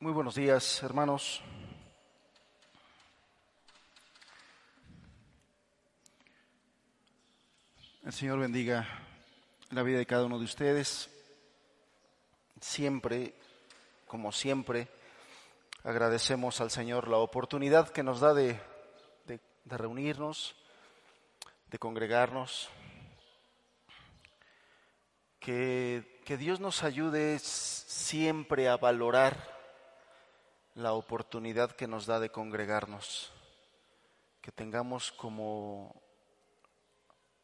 Muy buenos días, hermanos. El Señor bendiga la vida de cada uno de ustedes. Siempre, como siempre, agradecemos al Señor la oportunidad que nos da de, de- reunirnos, de congregarnos. Que, que Dios nos ayude siempre a valorar la oportunidad que nos da de congregarnos, que tengamos como,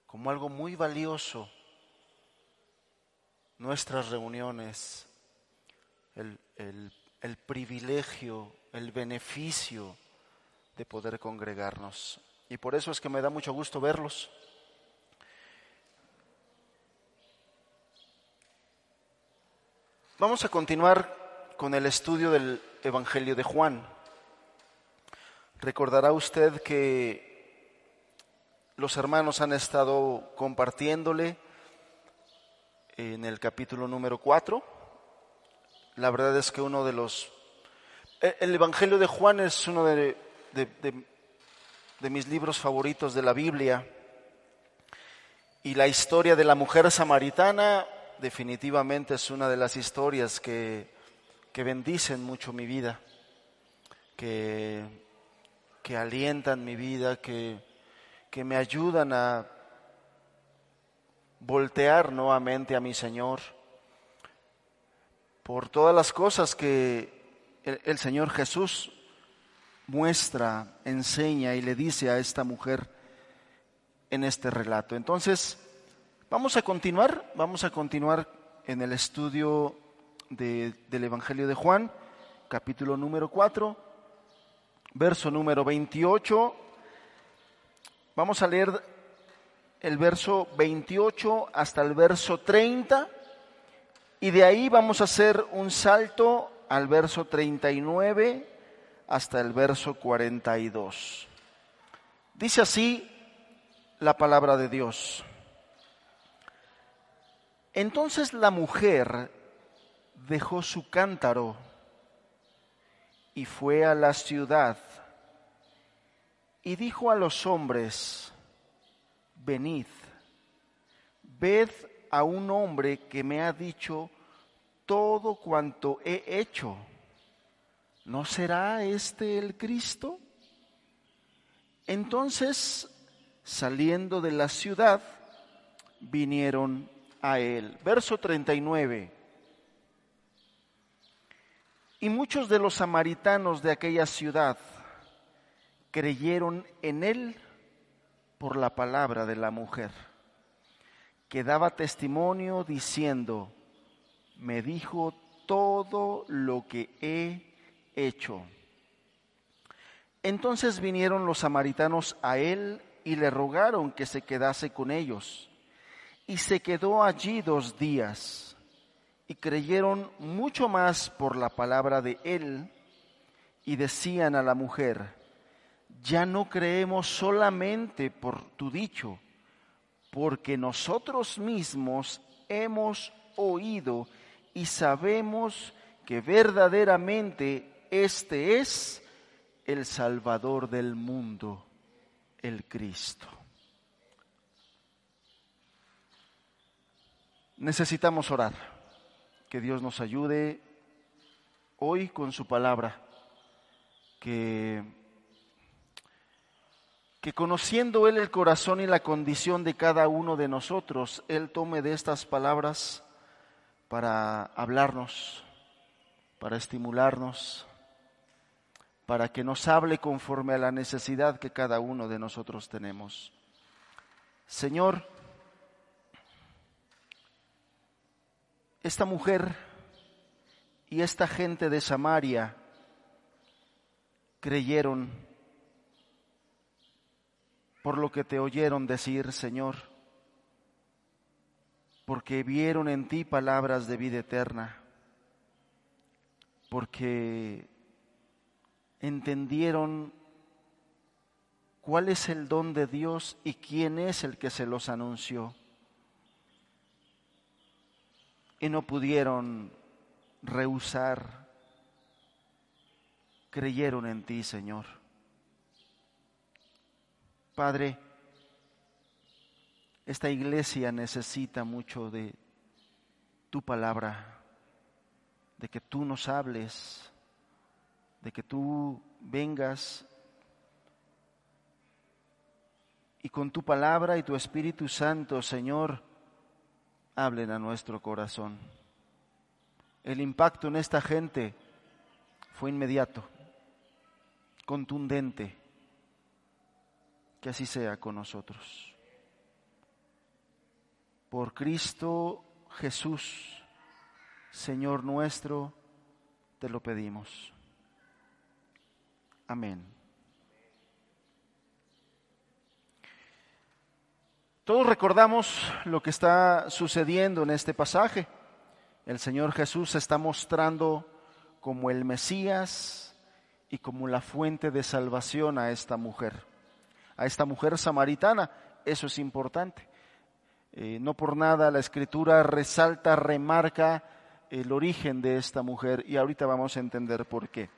como algo muy valioso nuestras reuniones, el, el- el privilegio, el beneficio de poder congregarnos. Y por eso es que me da mucho gusto verlos. Vamos a continuar con el estudio del Evangelio de Juan. Recordará usted que los hermanos han estado compartiéndole en el capítulo número 4. La verdad es que uno de los... e- El Evangelio de Juan es uno de, de- mis libros favoritos de la Biblia. Y la historia de la mujer samaritana definitivamente es una de las historias que, que bendicen mucho mi vida, que, que alientan mi vida, que, que me ayudan a voltear nuevamente a mi Señor por todas las cosas que el, el Señor Jesús muestra, enseña y le dice a esta mujer en este relato. Entonces, vamos a continuar, vamos a continuar en el estudio de- del Evangelio de Juan, capítulo número 4, verso número 28. Vamos a leer el verso 28 hasta el verso 30 y de ahí vamos a hacer un salto al verso 39 hasta el verso 42. Dice así la palabra de Dios. Entonces la mujer dejó su cántaro y fue a la ciudad y dijo a los hombres, venid, ved a un hombre que me ha dicho todo cuanto he hecho. ¿No será este el Cristo? Entonces, saliendo de la ciudad, vinieron a él. Verso 39. Y muchos de los samaritanos de aquella ciudad creyeron en él por la palabra de la mujer, que daba testimonio diciendo, me dijo todo lo que he hecho. Entonces vinieron los samaritanos a él y le rogaron que se quedase con ellos. Y se quedó allí dos días. Y creyeron mucho más por la palabra de él. Y decían a la mujer, ya no creemos solamente por tu dicho, porque nosotros mismos hemos oído y sabemos que verdaderamente este es el Salvador del mundo, el Cristo. Necesitamos orar, que Dios nos ayude hoy con su palabra, que, que conociendo Él el corazón y la condición de cada uno de nosotros, Él tome de estas palabras para hablarnos, para estimularnos, para que nos hable conforme a la necesidad que cada uno de nosotros tenemos. Señor, esta mujer y esta gente de Samaria creyeron por lo que te oyeron decir, Señor, porque vieron en ti palabras de vida eterna, porque entendieron cuál es el don de Dios y quién es el que se los anunció. Y no pudieron rehusar creyeron en ti, Señor. Padre, esta iglesia necesita mucho de tu palabra, de que tú nos hables, de que tú vengas y con tu palabra y tu Espíritu Santo, Señor, hablen a nuestro corazón. El impacto en esta gente fue inmediato, contundente. Que así sea con nosotros. Por Cristo Jesús, Señor nuestro, te lo pedimos. Amén. Todos recordamos lo que está sucediendo en este pasaje. El Señor Jesús se está mostrando como el Mesías y como la fuente de salvación a esta mujer, a esta mujer samaritana. Eso es importante. Eh, no por nada la escritura resalta, remarca el origen de esta mujer y ahorita vamos a entender por qué.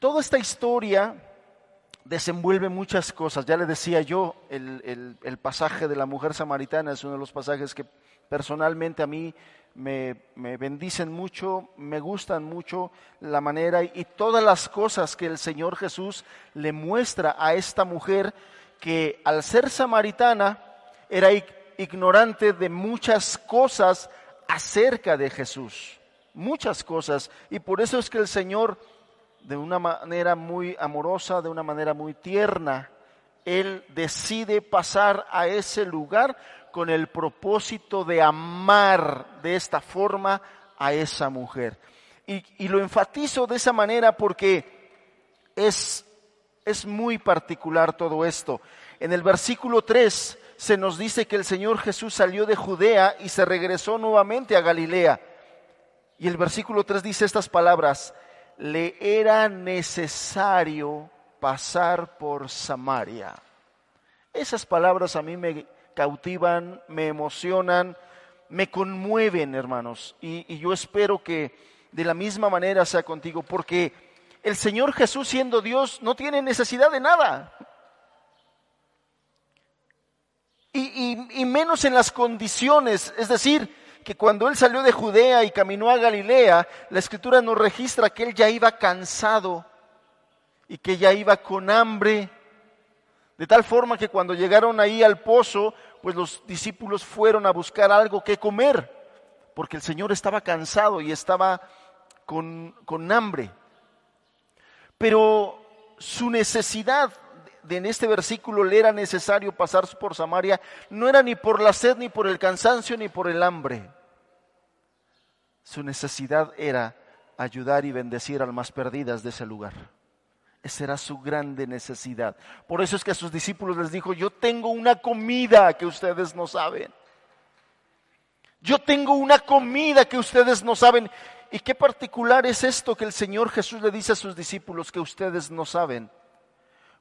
Toda esta historia desenvuelve muchas cosas. Ya le decía yo, el, el, pasaje de la mujer samaritana es uno de los pasajes que personalmente a mí me, me, bendicen mucho, me gustan mucho la manera y todas las cosas que el Señor Jesús le muestra a esta mujer que al ser samaritana era ignorante de muchas cosas acerca de Jesús, muchas cosas. Y por eso es que el Señor de una manera muy amorosa, de una manera muy tierna, Él decide pasar a ese lugar con el propósito de amar de esta forma a esa mujer. Y, lo enfatizo de esa manera porque es, es muy particular todo esto. En el versículo 3 se nos dice que el Señor Jesús salió de Judea y se regresó nuevamente a Galilea. Y el versículo 3 dice estas palabras, le era necesario pasar por Samaria. Esas palabras a mí me cautivan, me emocionan, me conmueven, hermanos. Y, yo espero que de la misma manera sea contigo, porque el Señor Jesús siendo Dios no tiene necesidad de nada. y menos en las condiciones, es decir, que cuando él salió de Judea y caminó a Galilea, la escritura nos registra que él ya iba cansado y que ya iba con hambre. De tal forma que cuando llegaron ahí al pozo, pues los discípulos fueron a buscar algo que comer, porque el Señor estaba cansado y estaba con, con hambre. Pero su necesidad en este versículo le era necesario pasar por Samaria, no era ni por la sed, ni por el cansancio, ni por el hambre. Su necesidad era ayudar y bendecir almas perdidas de ese lugar. Esa era su grande necesidad. Por eso es que a sus discípulos les dijo, yo tengo una comida que ustedes no saben. Yo tengo una comida que ustedes no saben. ¿Y qué particular es esto que el Señor Jesús le dice a sus discípulos que ustedes no saben?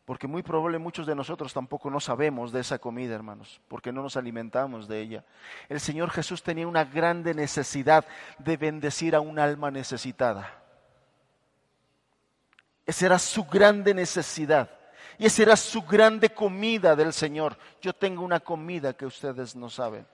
Porque muy probable muchos de nosotros tampoco no sabemos de esa comida, hermanos, porque no nos alimentamos de ella. El Señor Jesús tenía una grande necesidad de bendecir a un alma necesitada. Esa era su grande necesidad. Y esa era su grande comida del Señor. Yo tengo una comida que ustedes no saben.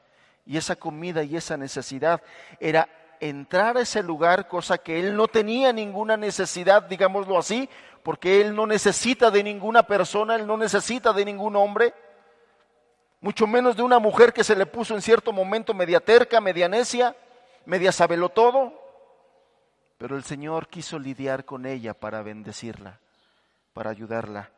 Y esa comida y esa necesidad era entrar a ese lugar, cosa que él no tenía ninguna necesidad, digámoslo así, porque Él no necesita de ninguna persona, Él no necesita de ningún hombre, mucho menos de una mujer que se le puso en cierto momento media terca, media necia, media sabelo todo. Pero el Señor quiso lidiar con ella para bendecirla, para ayudarla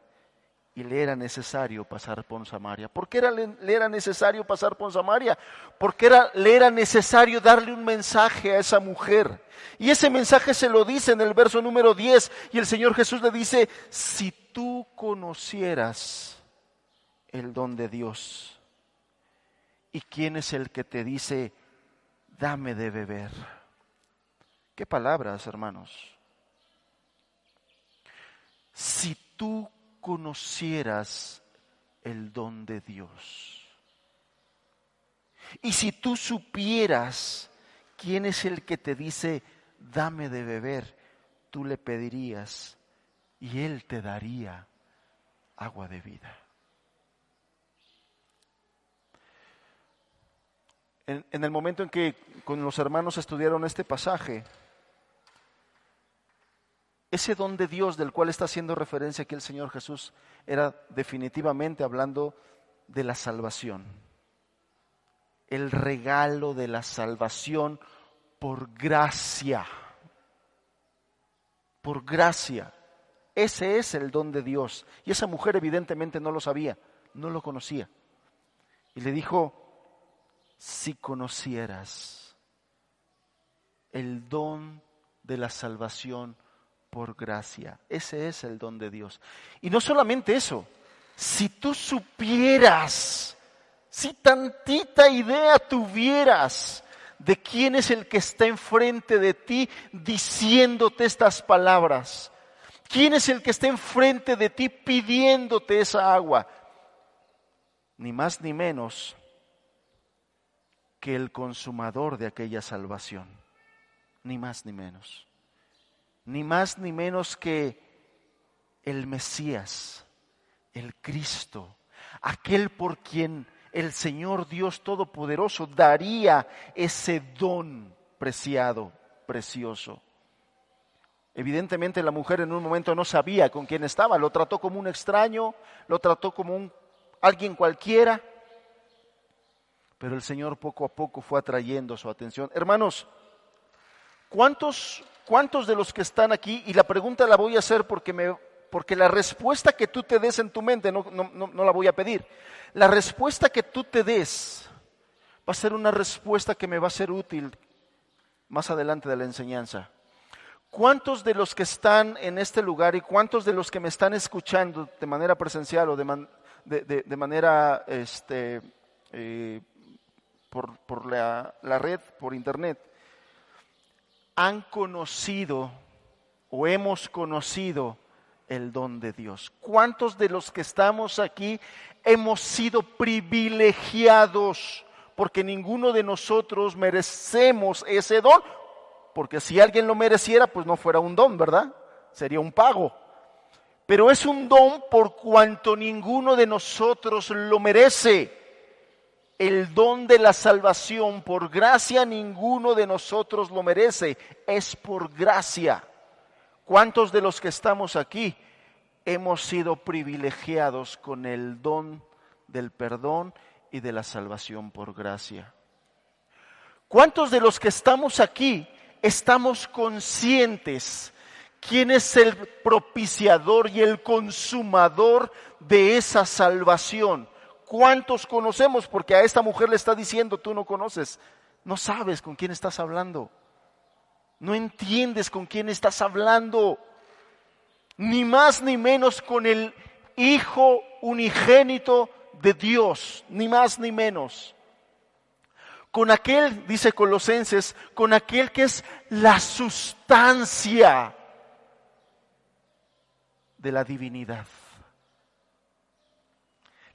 y le era necesario pasar por Samaria. ¿Por qué era, le era necesario pasar por Samaria? Porque era, le era necesario darle un mensaje a esa mujer. Y ese mensaje se lo dice en el verso número 10 y el Señor Jesús le dice, si tú conocieras el don de Dios, ¿y quién es el que te dice, dame de beber? ¿Qué palabras, hermanos? Si tú conocieras el don de Dios. Y si tú supieras quién es el que te dice, dame de beber, tú le pedirías y él te daría agua de vida. En, el momento en que con los hermanos estudiaron este pasaje, ese don de Dios del cual está haciendo referencia aquí el Señor Jesús era definitivamente hablando de la salvación. El regalo de la salvación por gracia. Por gracia. Ese es el don de Dios. Y esa mujer evidentemente no lo sabía, no lo conocía. Y le dijo, si conocieras el don de la salvación por gracia. Ese es el don de Dios. Y no solamente eso, si tú supieras, si tantita idea tuvieras de quién es el que está enfrente de ti diciéndote estas palabras, quién es el que está enfrente de ti pidiéndote esa agua, ni más ni menos que el consumador de aquella salvación, ni más ni menos ni más ni menos que el Mesías, el Cristo, aquel por quien el Señor Dios Todopoderoso daría ese don preciado, precioso. Evidentemente la mujer en un momento no sabía con quién estaba, lo trató como un extraño, lo trató como un alguien cualquiera, pero el Señor poco a poco fue atrayendo su atención. Hermanos, ¿cuántos ¿Cuántos de los que están aquí, y la pregunta la voy a hacer porque, me, porque la respuesta que tú te des en tu mente, no, no la voy a pedir, la respuesta que tú te des va a ser una respuesta que me va a ser útil más adelante de la enseñanza. ¿Cuántos de los que están en este lugar y cuántos de los que me están escuchando de manera presencial o de, manera este, eh, por, por la, la, red, por internet, han conocido o hemos conocido el don de Dios? ¿Cuántos de los que estamos aquí hemos sido privilegiados? Porque ninguno de nosotros merecemos ese don. Porque si alguien lo mereciera, pues no fuera un don, ¿verdad? Sería un pago. Pero es un don por cuanto ninguno de nosotros lo merece el don de la salvación por gracia ninguno de nosotros lo merece, es por gracia. ¿Cuántos de los que estamos aquí hemos sido privilegiados con el don del perdón y de la salvación por gracia? ¿Cuántos de los que estamos aquí estamos conscientes quién es el propiciador y el consumador de esa salvación? ¿Cuántos conocemos? Porque a esta mujer le está diciendo, tú no conoces, no sabes con quién estás hablando, no entiendes con quién estás hablando, ni más ni menos con el Hijo unigénito de Dios, ni más ni menos. Con aquel, dice Colosenses, con aquel que es la sustancia de la divinidad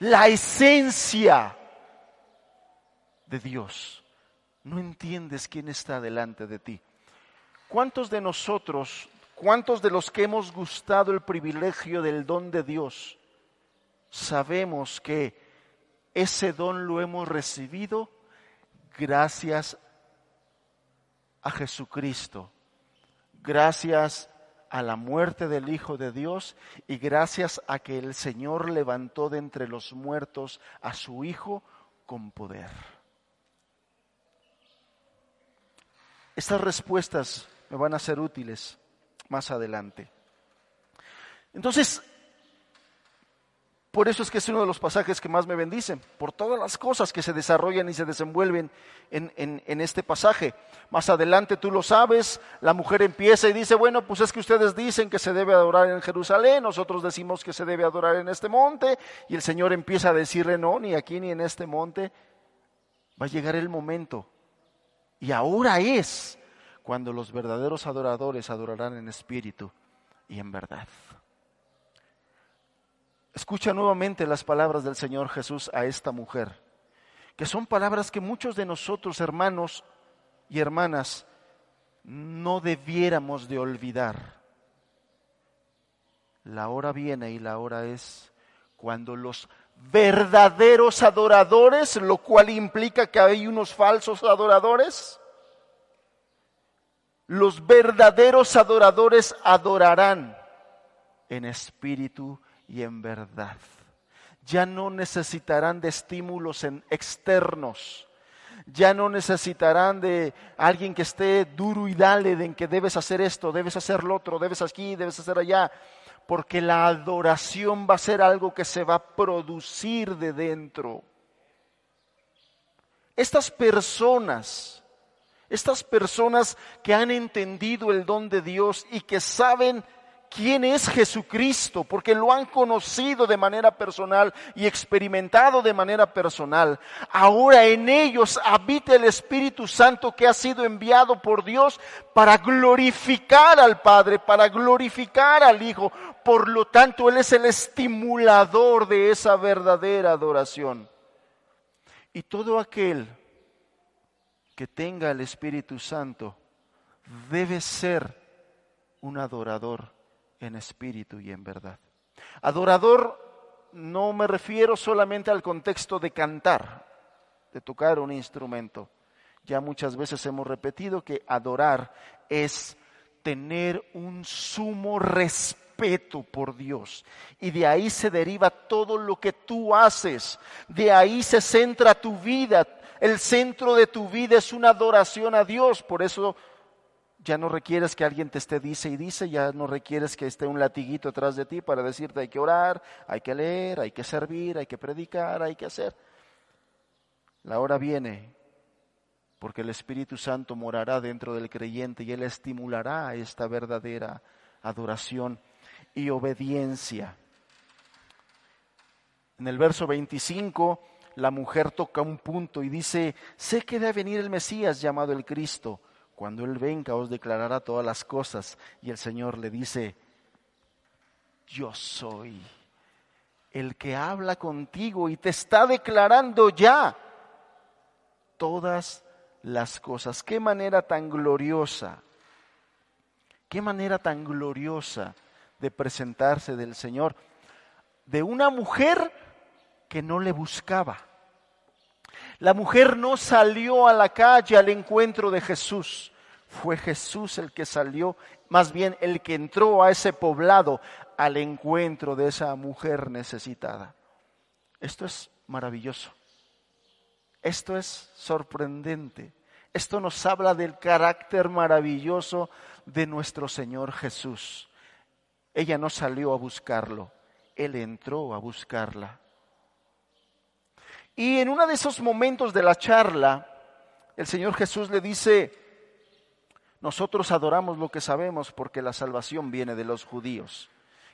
la esencia de Dios. No entiendes quién está delante de ti. ¿Cuántos de nosotros, cuántos de los que hemos gustado el privilegio del don de Dios, sabemos que ese don lo hemos recibido gracias a Jesucristo, gracias a la muerte del Hijo de Dios y gracias a que el Señor levantó de entre los muertos a su Hijo con poder. Estas respuestas me van a ser útiles más adelante. Entonces, por eso es que es uno de los pasajes que más me bendicen, por todas las cosas que se desarrollan y se desenvuelven en, en, este pasaje. Más adelante tú lo sabes, la mujer empieza y dice, bueno, pues es que ustedes dicen que se debe adorar en Jerusalén, nosotros decimos que se debe adorar en este monte, y el Señor empieza a decirle, no, ni aquí ni en este monte. Va a llegar el momento, y ahora es cuando los verdaderos adoradores adorarán en espíritu y en verdad. Escucha nuevamente las palabras del Señor Jesús a esta mujer, que son palabras que muchos de nosotros, hermanos y hermanas, no debiéramos de olvidar. La hora viene y la hora es cuando los verdaderos adoradores, lo cual implica que hay unos falsos adoradores, los verdaderos adoradores adorarán en espíritu y en verdad. Ya no necesitarán de estímulos externos. Ya no necesitarán de alguien que esté duro y dale de en que debes hacer esto, debes hacer lo otro, debes aquí, debes hacer allá porque la adoración va a ser algo que se va a producir de dentro. Estas personas, estas personas que han entendido el don de Dios y que saben quién es Jesucristo, porque lo han conocido de manera personal y experimentado de manera personal. Ahora en ellos habita el Espíritu Santo que ha sido enviado por Dios para glorificar al Padre, para glorificar al Hijo. Por lo tanto, Él es el estimulador de esa verdadera adoración. Y todo aquel que tenga el Espíritu Santo debe ser un adorador en espíritu y en verdad. Adorador no me refiero solamente al contexto de cantar, de tocar un instrumento. Ya muchas veces hemos repetido que adorar es tener un sumo respeto por Dios. Y de ahí se deriva todo lo que tú haces. De ahí se centra tu vida. El centro de tu vida es una adoración a Dios. Por eso ya no requieres que alguien te esté dice y dice, ya no requieres que esté un latiguito atrás de ti para decirte hay que orar, hay que leer, hay que servir, hay que predicar, hay que hacer. La hora viene porque el Espíritu Santo morará dentro del creyente y él estimulará esta verdadera adoración y obediencia. En el verso 25, la mujer toca un punto y dice, sé que debe venir el Mesías llamado el Cristo cuando Él venga os declarará todas las cosas. Y el Señor le dice, yo soy el que habla contigo y te está declarando ya todas las cosas. Qué manera tan gloriosa, qué manera tan gloriosa de presentarse del Señor, de una mujer que no le buscaba. La mujer no salió a la calle al encuentro de Jesús. Fue Jesús el que salió, más bien el que entró a ese poblado al encuentro de esa mujer necesitada. Esto es maravilloso. Esto es sorprendente. Esto nos habla del carácter maravilloso de nuestro Señor Jesús. Ella no salió a buscarlo, Él entró a buscarla. Y en uno de esos momentos de la charla, el Señor Jesús le dice, nosotros adoramos lo que sabemos porque la salvación viene de los judíos.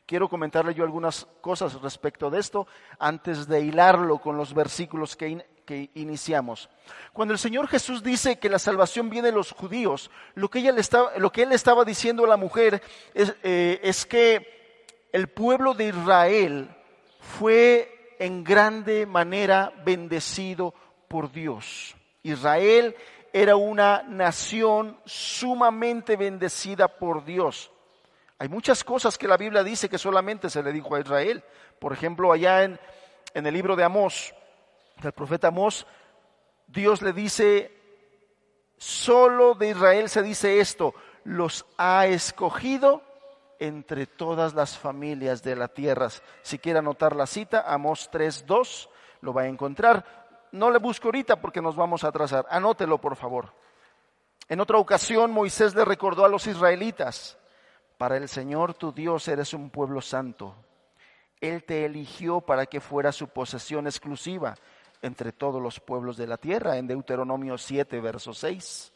Quiero comentarle yo algunas cosas respecto de esto antes de hilarlo con los versículos que, iniciamos. Cuando el Señor Jesús dice que la salvación viene de los judíos, lo que, ella le lo que él estaba diciendo a la mujer eh, es que el pueblo de Israel fue en grande manera bendecido por Dios. Israel era una nación sumamente bendecida por Dios. Hay muchas cosas que la Biblia dice que solamente se le dijo a Israel. Por ejemplo, allá en, en el libro de Amós, el profeta Amós, Dios le dice, solo de Israel se dice esto, los ha escogido entre todas las familias de la tierra. Si quiere anotar la cita, Amós 3.2, lo va a encontrar. No le busco ahorita porque nos vamos a atrasar. Anótelo, por favor. En otra ocasión, Moisés le recordó a los israelitas, para el Señor tu Dios eres un pueblo santo. Él te eligió para que fuera su posesión exclusiva entre todos los pueblos de la tierra, en Deuteronomio 7, verso 6.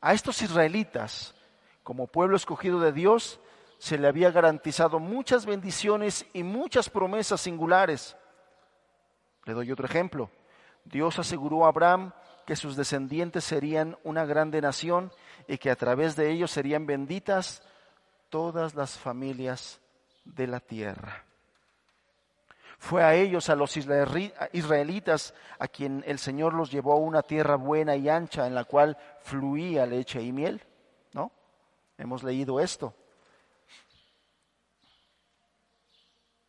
A estos israelitas, como pueblo escogido de Dios, se le había garantizado muchas bendiciones y muchas promesas singulares. Le doy otro ejemplo. Dios aseguró a Abraham que sus descendientes serían una grande nación y que a través de ellos serían benditas todas las familias de la tierra. Fue a ellos, a los israelitas, a quien el Señor los llevó a una tierra buena y ancha en la cual fluía leche y miel. Hemos leído esto.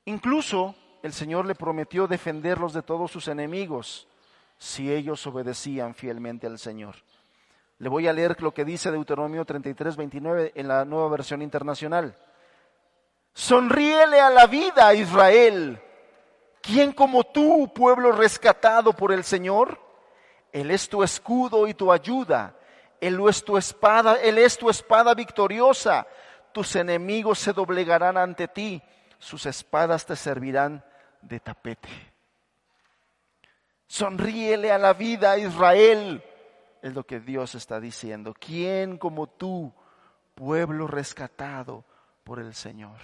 Incluso el Señor le prometió defenderlos de todos sus enemigos si ellos obedecían fielmente al Señor. Le voy a leer lo que dice Deuteronomio 33, 29 en la nueva versión internacional. Sonríele a la vida, Israel. ¿Quién como tú, pueblo rescatado por el Señor? Él es tu escudo y tu ayuda. Él es tu espada, Él es tu espada victoriosa. Tus enemigos se doblegarán ante ti, sus espadas te servirán de tapete. Sonríele a la vida, Israel es lo que Dios está diciendo. ¿Quién como tú, pueblo rescatado por el Señor?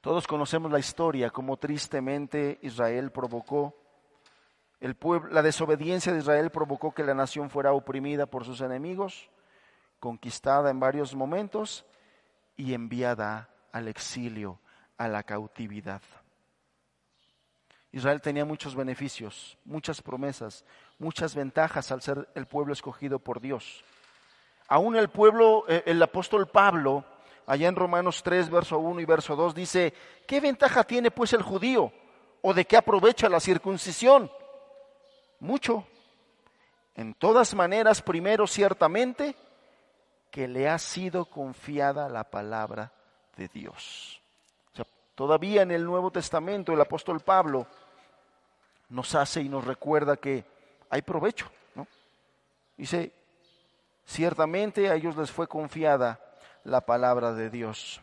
Todos conocemos la historia, cómo tristemente Israel provocó, la desobediencia de Israel provocó que la nación fuera oprimida por sus enemigos, conquistada en varios momentos y enviada al exilio, a la cautividad. Israel tenía muchos beneficios, muchas promesas, muchas ventajas al ser el pueblo escogido por Dios. Aún el pueblo, eh, el apóstol Pablo, allá en Romanos 3, verso 1 y verso 2, dice, ¿qué ventaja tiene pues el judío? ¿O de qué aprovecha la circuncisión? Mucho. En todas maneras, primero ciertamente, que le ha sido confiada la palabra de Dios. todavía en el Nuevo Testamento el apóstol Pablo nos hace y nos recuerda que hay provecho. ¿no? Dice, ciertamente a ellos les fue confiada la palabra de Dios.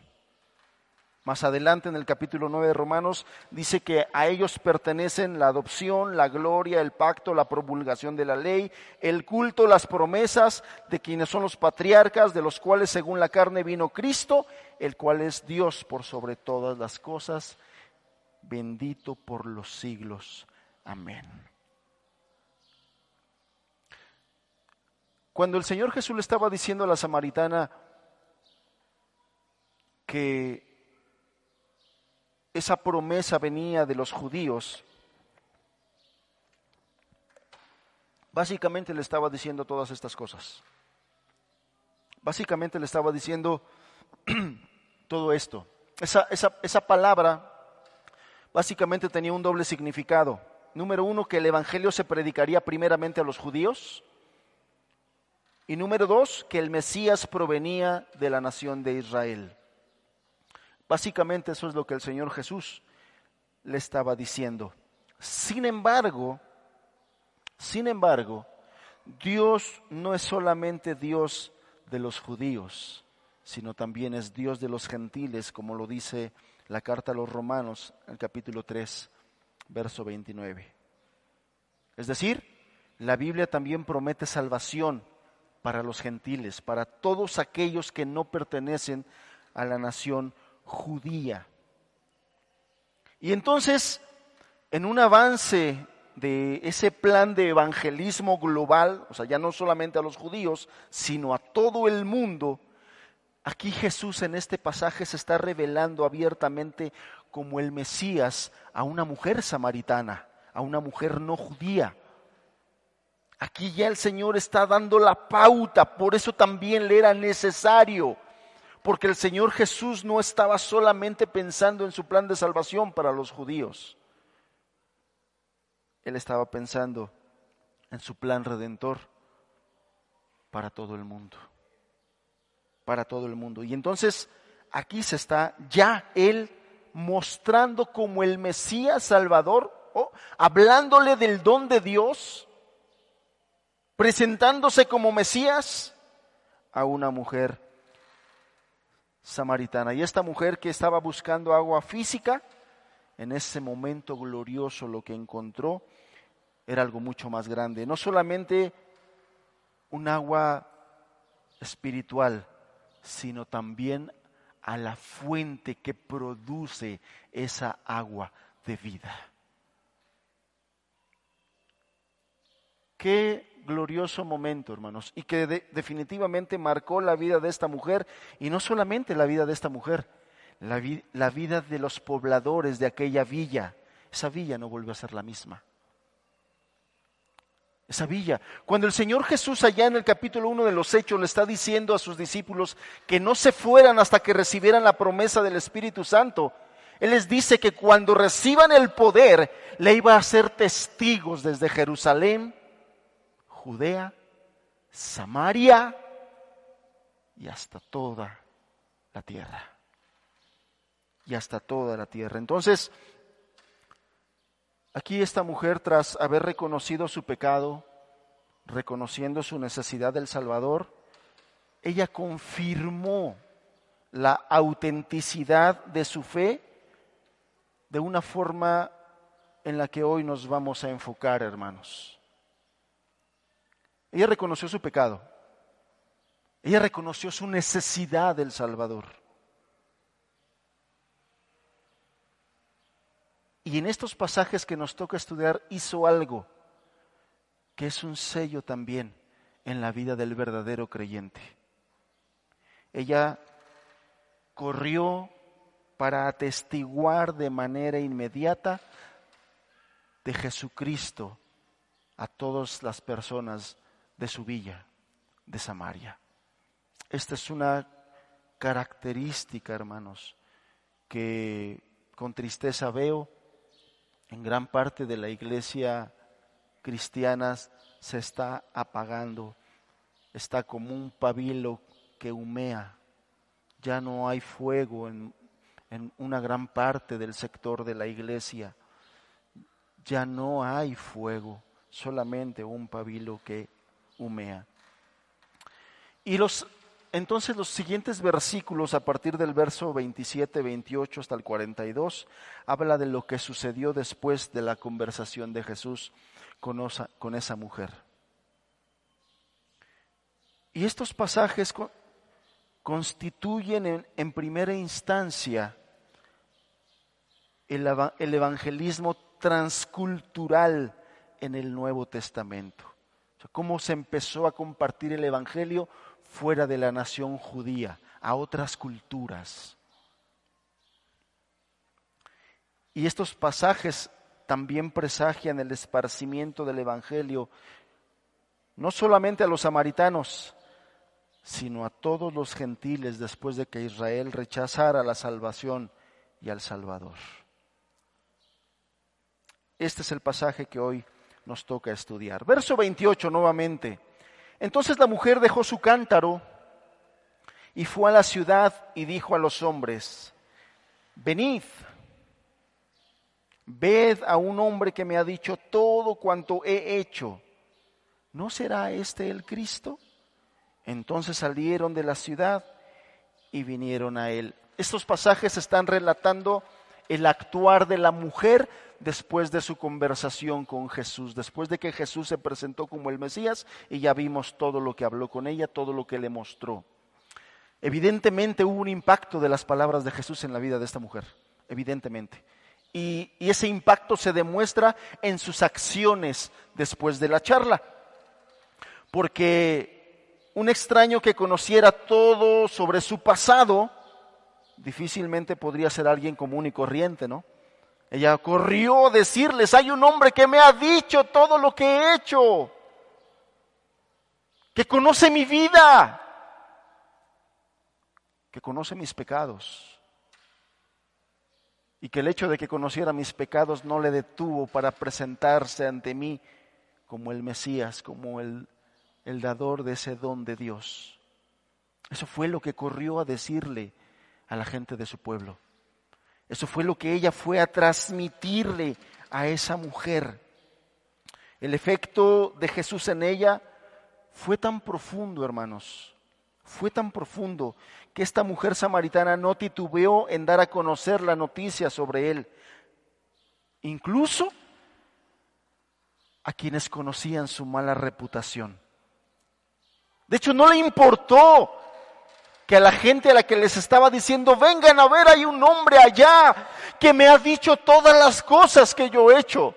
Más adelante en el capítulo 9 de Romanos dice que a ellos pertenecen la adopción, la gloria, el pacto, la promulgación de la ley, el culto, las promesas de quienes son los patriarcas, de los cuales según la carne vino Cristo, el cual es Dios por sobre todas las cosas, bendito por los siglos. Amén. Cuando el Señor Jesús le estaba diciendo a la samaritana que esa promesa venía de los judíos, básicamente le estaba diciendo todas estas cosas. Básicamente le estaba diciendo todo esto. Esa, esa, esa palabra básicamente tenía un doble significado. Número uno, que el Evangelio se predicaría primeramente a los judíos. Y número dos, que el Mesías provenía de la nación de Israel. Básicamente eso es lo que el Señor Jesús le estaba diciendo. Sin embargo, sin embargo, Dios no es solamente Dios de los judíos, sino también es Dios de los gentiles, como lo dice la carta a los romanos, el capítulo 3, verso 29. Es decir, la Biblia también promete salvación para los gentiles, para todos aquellos que no pertenecen a la nación judía. Y entonces, en un avance de ese plan de evangelismo global, o sea, ya no solamente a los judíos, sino a todo el mundo, aquí Jesús en este pasaje se está revelando abiertamente como el Mesías a una mujer samaritana, a una mujer no judía. Aquí ya el Señor está dando la pauta, por eso también le era necesario, porque el Señor Jesús no estaba solamente pensando en su plan de salvación para los judíos, Él estaba pensando en su plan redentor para todo el mundo, para todo el mundo. Y entonces aquí se está ya Él mostrando como el Mesías Salvador, hablándole del don de Dios, presentándose como Mesías a una mujer samaritana. Y esta mujer que estaba buscando agua física, en ese momento glorioso lo que encontró era algo mucho más grande. No solamente un agua espiritual, sino también a la fuente que produce esa agua de vida. Qué glorioso momento, hermanos, y que definitivamente marcó la vida de esta mujer, y no solamente la vida de esta mujer, la, vida de los pobladores de aquella villa. Esa villa no vuelve a ser la misma esa villa. Cuando el Señor Jesús allá en el capítulo 1 de los Hechos le está diciendo a sus discípulos que no se fueran hasta que recibieran la promesa del Espíritu Santo, Él les dice que cuando reciban el poder, le iba a ser testigos desde Jerusalén, Judea, Samaria y hasta toda la tierra. Y hasta toda la tierra. Entonces, aquí esta mujer, tras haber reconocido su pecado, reconociendo su necesidad del Salvador, ella confirmó la autenticidad de su fe de una forma en la que hoy nos vamos a enfocar, hermanos. Ella reconoció su pecado. Ella reconoció su necesidad del Salvador. Y en estos pasajes que nos toca estudiar hizo algo que es un sello también en la vida del verdadero creyente. Ella corrió para atestiguar de manera inmediata de Jesucristo a todas las personas de su villa, de Samaria. Esta es una característica, hermanos, que con tristeza veo en gran parte de la iglesia cristiana se está apagando, está como un pabilo que humea, ya no hay fuego en, en una gran parte del sector de la iglesia, ya no hay fuego, solamente un pabilo que humea. Y los entonces los siguientes versículos, a partir del verso 27, 28 hasta el 42, habla de lo que sucedió después de la conversación de Jesús con, con esa mujer. Y estos pasajes constituyen en, primera instancia el, el evangelismo transcultural en el Nuevo Testamento. Cómo se empezó a compartir el Evangelio fuera de la nación judía, a otras culturas. Y estos pasajes también presagian el esparcimiento del Evangelio, no solamente a los samaritanos, sino a todos los gentiles después de que Israel rechazara la salvación y al Salvador. Este es el pasaje que hoy nos toca estudiar. Verso 28 nuevamente. Entonces la mujer dejó su cántaro y fue a la ciudad y dijo a los hombres, venid, ved a un hombre que me ha dicho todo cuanto he hecho. ¿No será este el Cristo? Entonces salieron de la ciudad y vinieron a él. Estos pasajes están relatando el actuar de la mujer después de su conversación con Jesús, después de que Jesús se presentó como el Mesías y ya vimos todo lo que habló con ella, todo lo que le mostró. Evidentemente hubo un impacto de las palabras de Jesús en la vida de esta mujer, evidentemente. Y, ese impacto se demuestra en sus acciones después de la charla. Porque un extraño que conociera todo sobre su pasado, difícilmente podría ser alguien común y corriente, ¿no? Ella corrió a decirles, hay un hombre que me ha dicho todo lo que he hecho, que conoce mi vida, que conoce mis pecados, y que el hecho de que conociera mis pecados no le detuvo para presentarse ante mí como el Mesías, como el el dador de ese don de Dios. Eso fue lo que corrió a decirle a la gente de su pueblo. Eso fue lo que ella fue a transmitirle a esa mujer. El efecto de Jesús en ella fue tan profundo, hermanos, fue tan profundo que esta mujer samaritana no titubeó en dar a conocer la noticia sobre él. Incluso a quienes conocían su mala reputación. De hecho, no le importó a la gente a la que les estaba diciendo, vengan a ver, hay un hombre allá que me ha dicho todas las cosas que yo he hecho.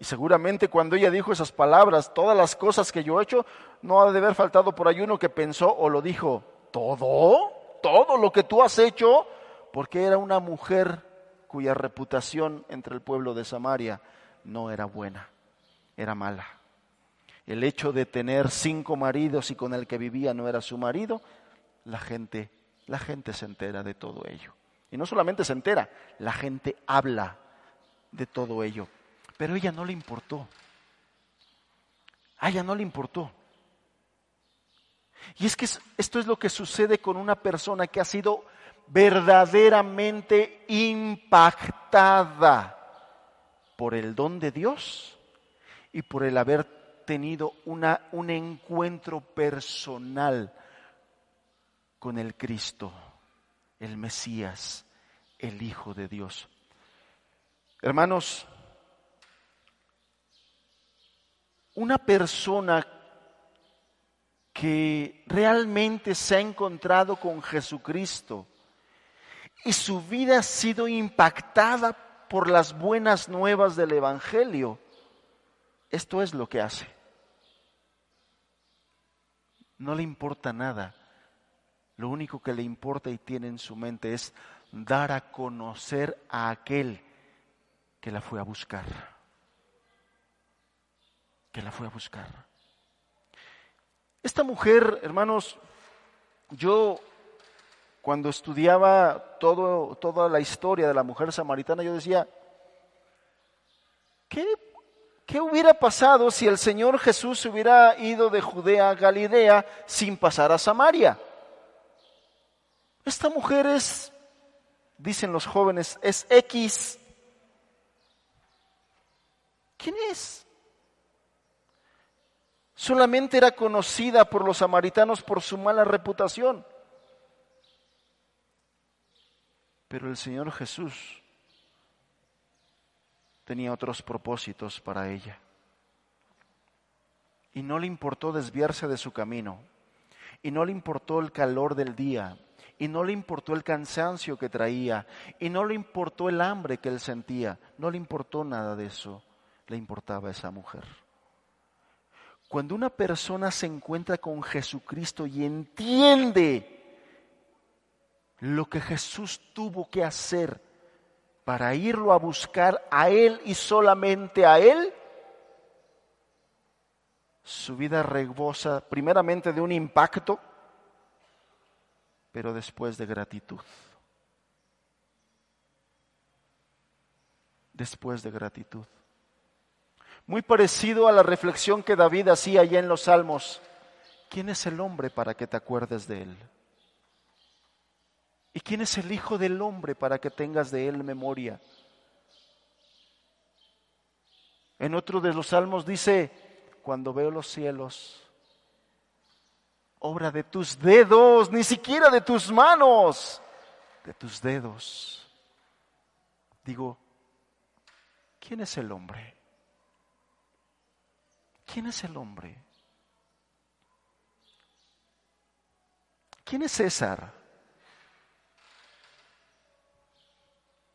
Y seguramente cuando ella dijo esas palabras, todas las cosas que yo he hecho, no ha de haber faltado por ahí uno que pensó o lo dijo, ¿todo? ¿Todo lo que tú has hecho? Porque era una mujer cuya reputación entre el pueblo de Samaria no era buena, era mala el hecho de tener cinco maridos y con el que vivía no era su marido, la gente, la gente se entera de todo ello. Y no solamente se entera, la gente habla de todo ello. Pero ella no le importó. A ella no le importó. Y es que esto es lo que sucede con una persona que ha sido verdaderamente impactada por el don de Dios y por el haber tenido una, un encuentro personal con el Cristo, el Mesías, el Hijo de Dios. Hermanos, una persona que realmente se ha encontrado con Jesucristo y su vida ha sido impactada por las buenas nuevas del Evangelio, esto es lo que hace. No le importa nada. Lo único que le importa y tiene en su mente es dar a conocer a aquel que la fue a buscar. Que la fue a buscar. Esta mujer, hermanos, yo cuando estudiaba todo, toda la historia de la mujer samaritana, yo decía, ¿qué, ¿qué hubiera pasado si el Señor Jesús hubiera ido de Judea a Galilea sin pasar a Samaria? Esta mujer es, dicen los jóvenes, es X. ¿Quién es? Solamente era conocida por los samaritanos por su mala reputación. Pero el Señor Jesús tenía otros propósitos para ella. Y no le importó desviarse de su camino. Y no le importó el calor del día. Y no le importó el cansancio que traía. Y no le importó el hambre que él sentía. No le importó nada de eso. Le importaba a esa mujer. Cuando una persona se encuentra con Jesucristo y entiende lo que Jesús tuvo que hacer para irlo a buscar a Él y solamente a Él, su vida rebosa primeramente de un impacto, pero después de gratitud. Después de gratitud. Muy parecido a la reflexión que David hacía allá en los Salmos. ¿Quién es el hombre para que te acuerdes de él? ¿Y quién es el Hijo del Hombre para que tengas de él memoria? En otro de los salmos dice, cuando veo los cielos, obra de tus dedos, ni siquiera de tus manos, de tus dedos. Digo, ¿quién es el hombre? ¿Quién es el hombre? ¿Quién es César?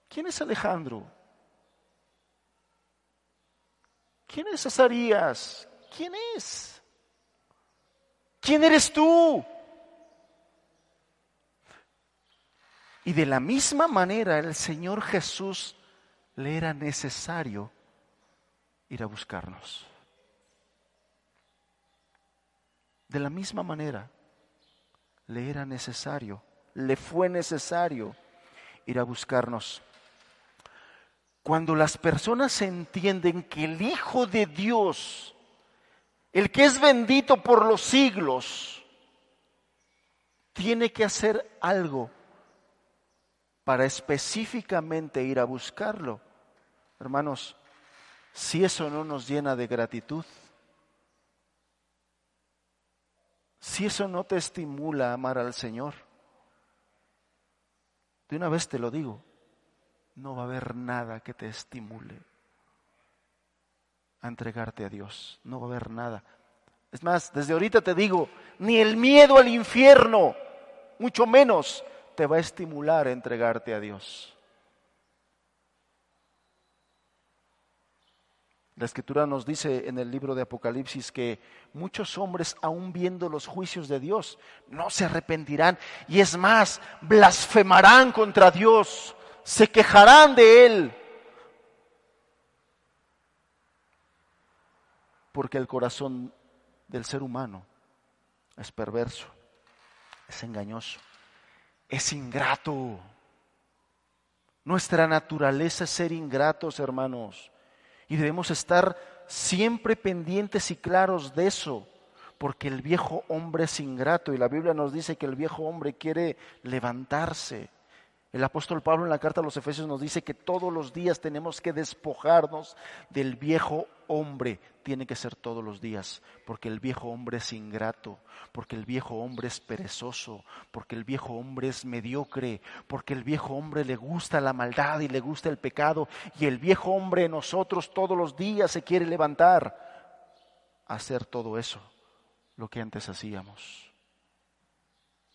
¿Quién es Alejandro? ¿Quién es Cesarías? ¿Quién es? ¿Quién eres tú? Y de la misma manera el Señor Jesús le era necesario ir a buscarnos. De la misma manera le era necesario, le fue necesario ir a buscarnos. Cuando las personas entienden que el Hijo de Dios, el que es bendito por los siglos, tiene que hacer algo para específicamente ir a buscarlo. Hermanos, si eso no nos llena de gratitud, si eso no te estimula a amar al Señor, de una vez te lo digo, no va a haber nada que te estimule a entregarte a Dios. No va a haber nada. Es más, desde ahorita te digo, ni el miedo al infierno, mucho menos, te va a estimular a entregarte a Dios. La escritura nos dice en el libro de Apocalipsis que muchos hombres, aún viendo los juicios de Dios, no se arrepentirán y es más, blasfemarán contra Dios se quejarán de él. Porque el corazón del ser humano es perverso, es engañoso, es ingrato. Nuestra naturaleza es ser ingratos, hermanos. Y debemos estar siempre pendientes y claros de eso, porque el viejo hombre es ingrato y la Biblia nos dice que el viejo hombre quiere levantarse. El apóstol Pablo en la carta a los Efesios nos dice que todos los días tenemos que despojarnos del viejo hombre. Tiene que ser todos los días, porque el viejo hombre es ingrato, porque el viejo hombre es perezoso, porque el viejo hombre es mediocre, porque el viejo hombre le gusta la maldad y le gusta el pecado, y el viejo hombre nosotros todos los días se quiere levantar a hacer todo eso, lo que antes hacíamos.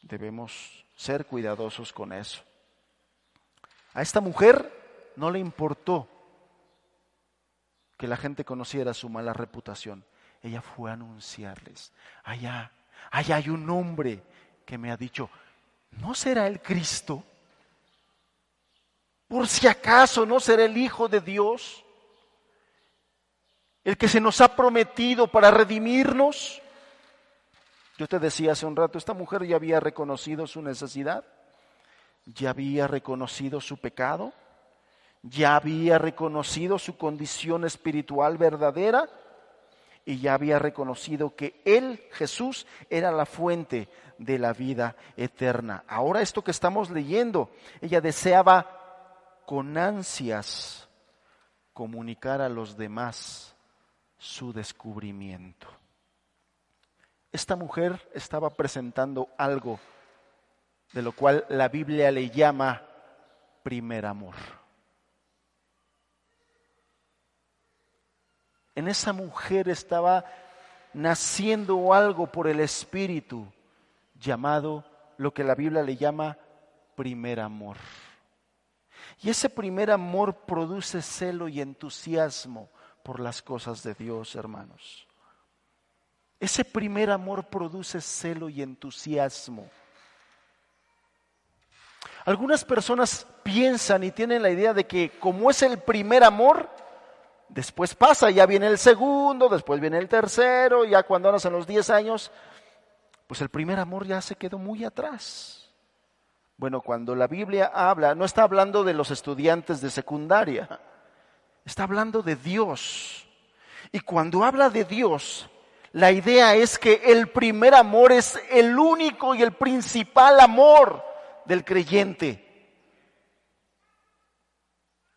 Debemos ser cuidadosos con eso. A esta mujer no le importó que la gente conociera su mala reputación. Ella fue a anunciarles, allá, allá hay un hombre que me ha dicho, ¿no será el Cristo? Por si acaso no será el Hijo de Dios, el que se nos ha prometido para redimirnos. Yo te decía hace un rato, esta mujer ya había reconocido su necesidad ya había reconocido su pecado, ya había reconocido su condición espiritual verdadera y ya había reconocido que Él, Jesús, era la fuente de la vida eterna. Ahora esto que estamos leyendo, ella deseaba con ansias comunicar a los demás su descubrimiento. Esta mujer estaba presentando algo de lo cual la Biblia le llama primer amor. En esa mujer estaba naciendo algo por el Espíritu llamado lo que la Biblia le llama primer amor. Y ese primer amor produce celo y entusiasmo por las cosas de Dios, hermanos. Ese primer amor produce celo y entusiasmo. Algunas personas piensan y tienen la idea de que como es el primer amor, después pasa, ya viene el segundo, después viene el tercero, ya cuando andas en los 10 años, pues el primer amor ya se quedó muy atrás. Bueno, cuando la Biblia habla, no está hablando de los estudiantes de secundaria, está hablando de Dios. Y cuando habla de Dios, la idea es que el primer amor es el único y el principal amor del creyente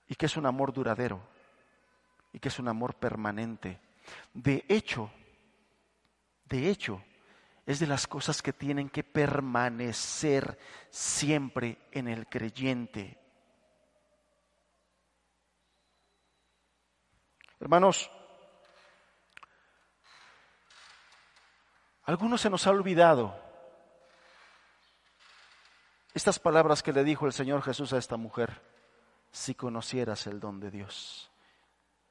y que es un amor duradero y que es un amor permanente. De hecho, de hecho, es de las cosas que tienen que permanecer siempre en el creyente. Hermanos, algunos se nos ha olvidado estas palabras que le dijo el Señor Jesús a esta mujer, si conocieras el don de Dios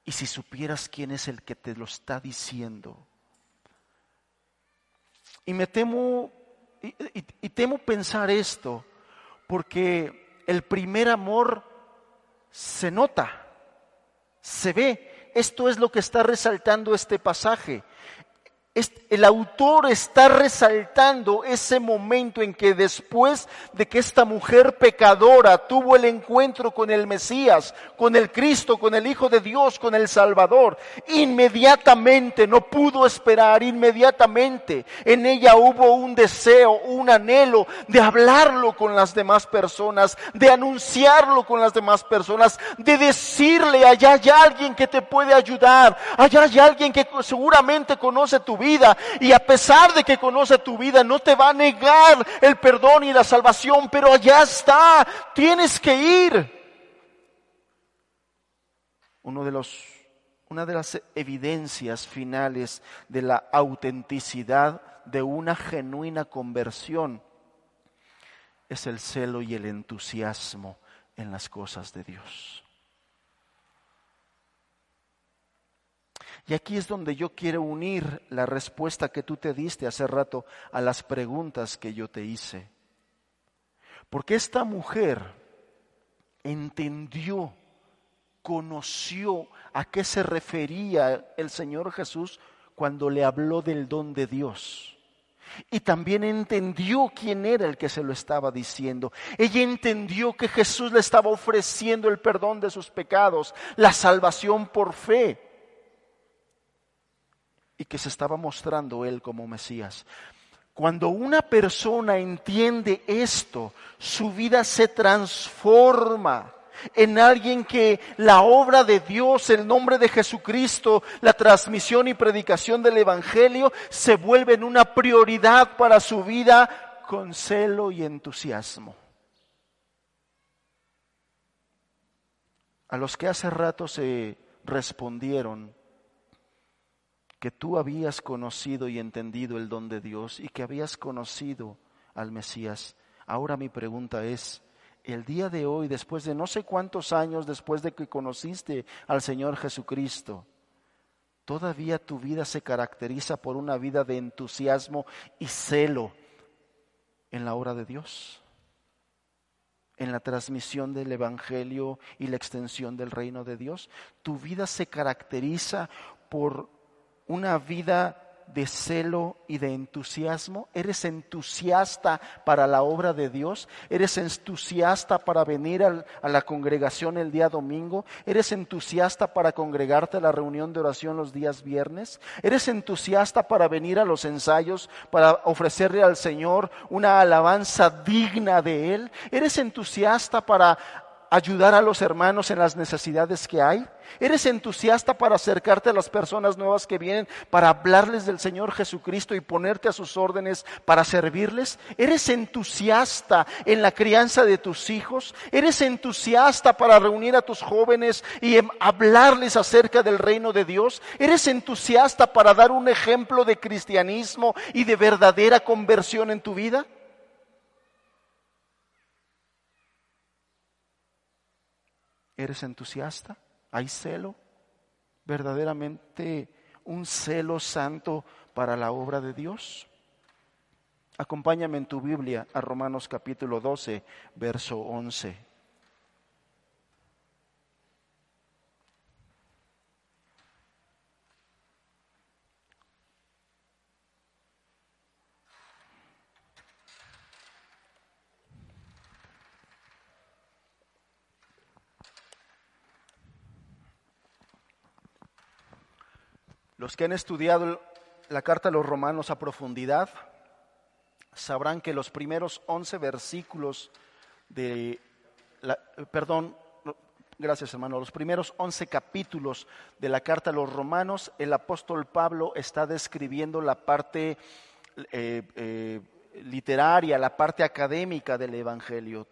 y si supieras quién es el que te lo está diciendo. Y me temo, y, temo pensar esto, porque el primer amor se nota, se ve. Esto es lo que está resaltando este pasaje el autor está resaltando ese momento en que después de que esta mujer pecadora tuvo el encuentro con el Mesías, con el Cristo, con el Hijo de Dios, con el Salvador, inmediatamente no pudo esperar, inmediatamente en ella hubo un deseo, un anhelo de hablarlo con las demás personas, de anunciarlo con las demás personas, de decirle, allá hay alguien que te puede ayudar, allá hay alguien que seguramente conoce tu vida y a pesar de que conoce tu vida no te va a negar el perdón y la salvación, pero allá está, tienes que ir. Uno de los, una de las evidencias finales de la autenticidad de una genuina conversión es el celo y el entusiasmo en las cosas de Dios. Y aquí es donde yo quiero unir la respuesta que tú te diste hace rato a las preguntas que yo te hice. Porque esta mujer entendió, conoció a qué se refería el Señor Jesús cuando le habló del don de Dios. Y también entendió quién era el que se lo estaba diciendo. Ella entendió que Jesús le estaba ofreciendo el perdón de sus pecados, la salvación por fe. Y que se estaba mostrando él como Mesías. Cuando una persona entiende esto, su vida se transforma en alguien que la obra de Dios, el nombre de Jesucristo, la transmisión y predicación del Evangelio se vuelven una prioridad para su vida con celo y entusiasmo. A los que hace rato se respondieron que tú habías conocido y entendido el don de Dios y que habías conocido al Mesías. Ahora mi pregunta es, el día de hoy, después de no sé cuántos años después de que conociste al Señor Jesucristo, todavía tu vida se caracteriza por una vida de entusiasmo y celo en la obra de Dios, en la transmisión del Evangelio y la extensión del reino de Dios. Tu vida se caracteriza por una vida de celo y de entusiasmo? ¿Eres entusiasta para la obra de Dios? ¿Eres entusiasta para venir a la congregación el día domingo? ¿Eres entusiasta para congregarte a la reunión de oración los días viernes? ¿Eres entusiasta para venir a los ensayos, para ofrecerle al Señor una alabanza digna de Él? ¿Eres entusiasta para ayudar a los hermanos en las necesidades que hay? ¿Eres entusiasta para acercarte a las personas nuevas que vienen, para hablarles del Señor Jesucristo y ponerte a sus órdenes para servirles? ¿Eres entusiasta en la crianza de tus hijos? ¿Eres entusiasta para reunir a tus jóvenes y em, hablarles acerca del reino de Dios? ¿Eres entusiasta para dar un ejemplo de cristianismo y de verdadera conversión en tu vida? ¿Eres entusiasta? ¿Hay celo? ¿Verdaderamente un celo santo para la obra de Dios? Acompáñame en tu Biblia a Romanos capítulo 12, verso 11. Los que han estudiado la carta a los romanos a profundidad sabrán que los primeros once versículos de, la, perdón, gracias hermano, los primeros once capítulos de la carta a los romanos, el apóstol Pablo está describiendo la parte eh, eh, literaria, la parte académica del Evangelio.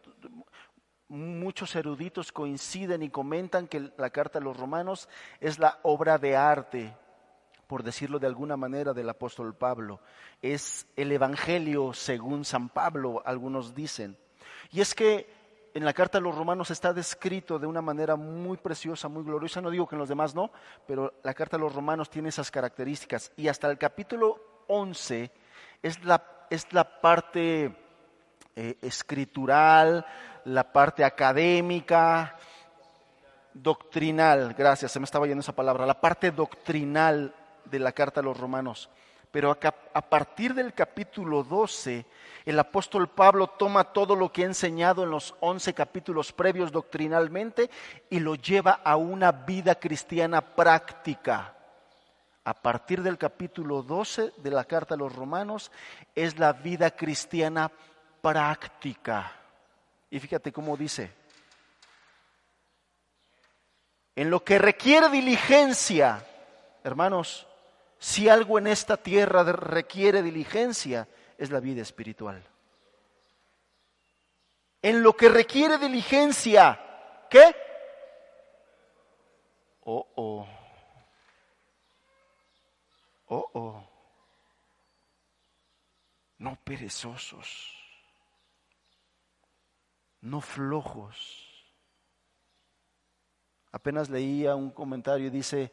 Muchos eruditos coinciden y comentan que la carta a los romanos es la obra de arte por decirlo de alguna manera, del apóstol Pablo. Es el Evangelio según San Pablo, algunos dicen. Y es que en la carta a los romanos está descrito de una manera muy preciosa, muy gloriosa. No digo que en los demás no, pero la carta a los romanos tiene esas características. Y hasta el capítulo 11 es la, es la parte eh, escritural, la parte académica, doctrinal, gracias, se me estaba yendo esa palabra, la parte doctrinal de la carta a los romanos. Pero a, partir del capítulo 12, el apóstol Pablo toma todo lo que ha enseñado en los 11 capítulos previos doctrinalmente y lo lleva a una vida cristiana práctica. A partir del capítulo 12 de la carta a los romanos es la vida cristiana práctica. Y fíjate cómo dice, en lo que requiere diligencia, hermanos, si algo en esta tierra requiere diligencia, es la vida espiritual. En lo que requiere diligencia, ¿qué? Oh, oh. Oh, oh. No perezosos, no flojos. Apenas leía un comentario y dice,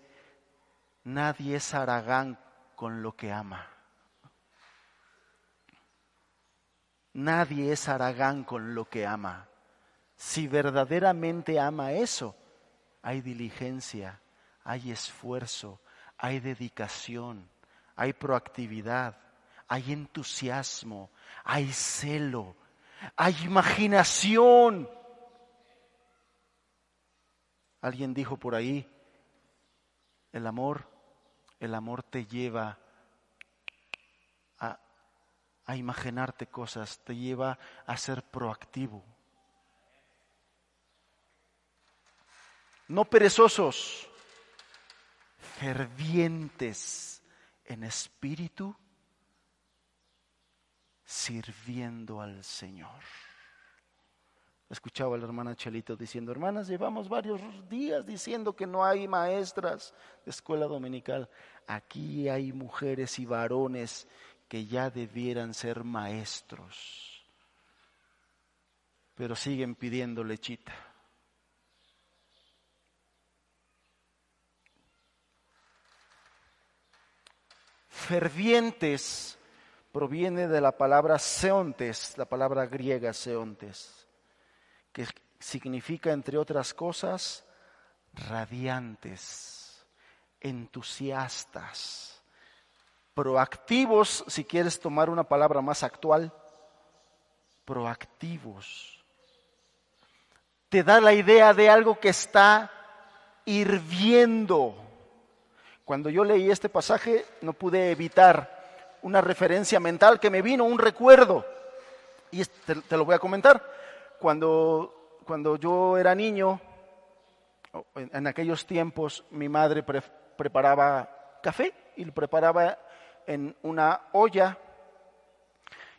Nadie es aragán con lo que ama. Nadie es aragán con lo que ama. Si verdaderamente ama eso, hay diligencia, hay esfuerzo, hay dedicación, hay proactividad, hay entusiasmo, hay celo, hay imaginación. Alguien dijo por ahí, el amor, el amor te lleva a, a imaginarte cosas, te lleva a ser proactivo. No perezosos, fervientes en espíritu, sirviendo al Señor. Escuchaba a la hermana Chelito diciendo, hermanas, llevamos varios días diciendo que no hay maestras de escuela dominical. Aquí hay mujeres y varones que ya debieran ser maestros, pero siguen pidiendo lechita. Fervientes proviene de la palabra seontes, la palabra griega seontes, que significa, entre otras cosas, radiantes, entusiastas, proactivos, si quieres tomar una palabra más actual, proactivos. Te da la idea de algo que está hirviendo. Cuando yo leí este pasaje no pude evitar una referencia mental que me vino, un recuerdo. Y te, lo voy a comentar. Cuando, cuando yo era niño, en, aquellos tiempos, mi madre preparaba café y lo preparaba en una olla.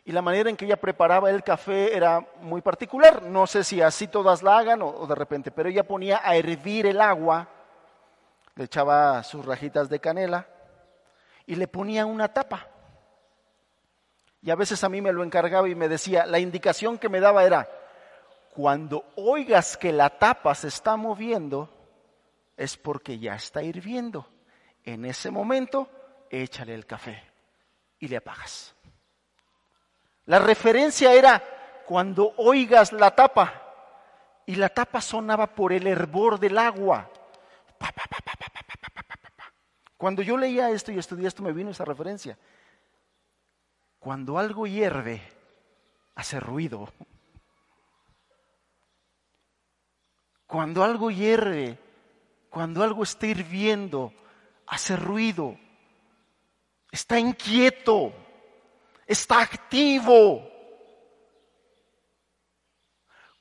Y la manera en que ella preparaba el café era muy particular. No sé si así todas la hagan o de repente, pero ella ponía a hervir el agua, le echaba sus rajitas de canela y le ponía una tapa. Y a veces a mí me lo encargaba y me decía, la indicación que me daba era, cuando oigas que la tapa se está moviendo, es porque ya está hirviendo. En ese momento, échale el café y le apagas. La referencia era cuando oigas la tapa y la tapa sonaba por el hervor del agua. Cuando yo leía esto y estudié esto me vino esa referencia. Cuando algo hierve, hace ruido. Cuando algo hierve, cuando algo está hirviendo, hace ruido. Está inquieto, está activo.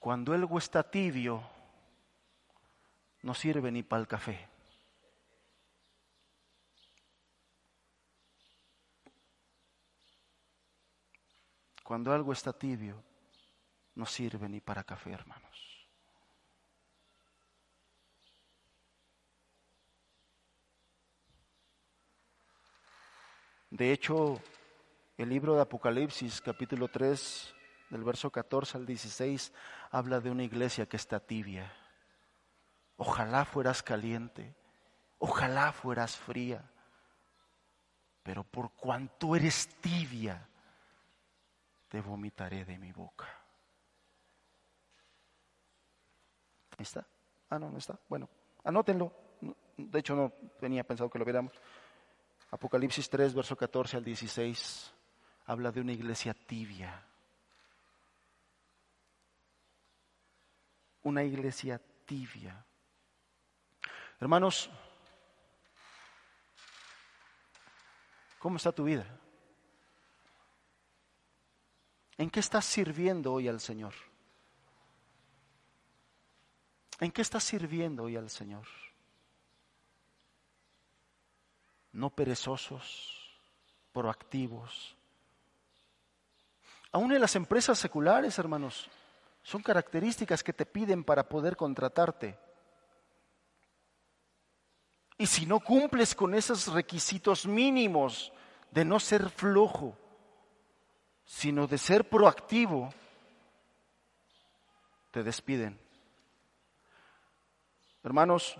Cuando algo está tibio, no sirve ni para el café. Cuando algo está tibio, no sirve ni para café, hermanos. De hecho, el libro de Apocalipsis, capítulo 3, del verso 14 al 16, habla de una iglesia que está tibia. Ojalá fueras caliente, ojalá fueras fría, pero por cuanto eres tibia, te vomitaré de mi boca. ¿Está? Ah, no, no está. Bueno, anótenlo. De hecho, no tenía pensado que lo viéramos. Apocalipsis 3, verso 14 al 16, habla de una iglesia tibia. Una iglesia tibia. Hermanos, ¿cómo está tu vida? ¿En qué estás sirviendo hoy al Señor? ¿En qué estás sirviendo hoy al Señor? No perezosos, proactivos. Aún en las empresas seculares, hermanos, son características que te piden para poder contratarte. Y si no cumples con esos requisitos mínimos de no ser flojo, sino de ser proactivo, te despiden. Hermanos,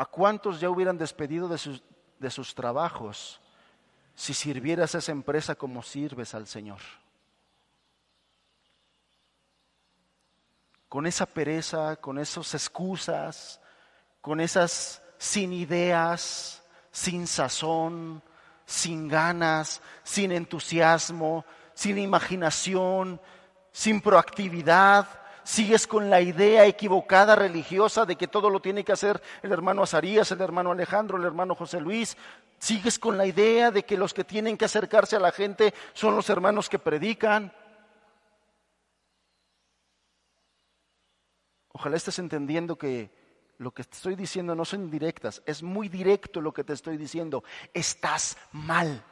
¿a cuántos ya hubieran despedido de sus, de sus trabajos si sirvieras a esa empresa como sirves al Señor? Con esa pereza, con esas excusas, con esas sin ideas, sin sazón, sin ganas, sin entusiasmo, sin imaginación, sin proactividad, sigues con la idea equivocada religiosa de que todo lo tiene que hacer el hermano Azarías, el hermano Alejandro, el hermano José Luis, sigues con la idea de que los que tienen que acercarse a la gente son los hermanos que predican. Ojalá estés entendiendo que lo que te estoy diciendo no son indirectas, es muy directo lo que te estoy diciendo. Estás mal.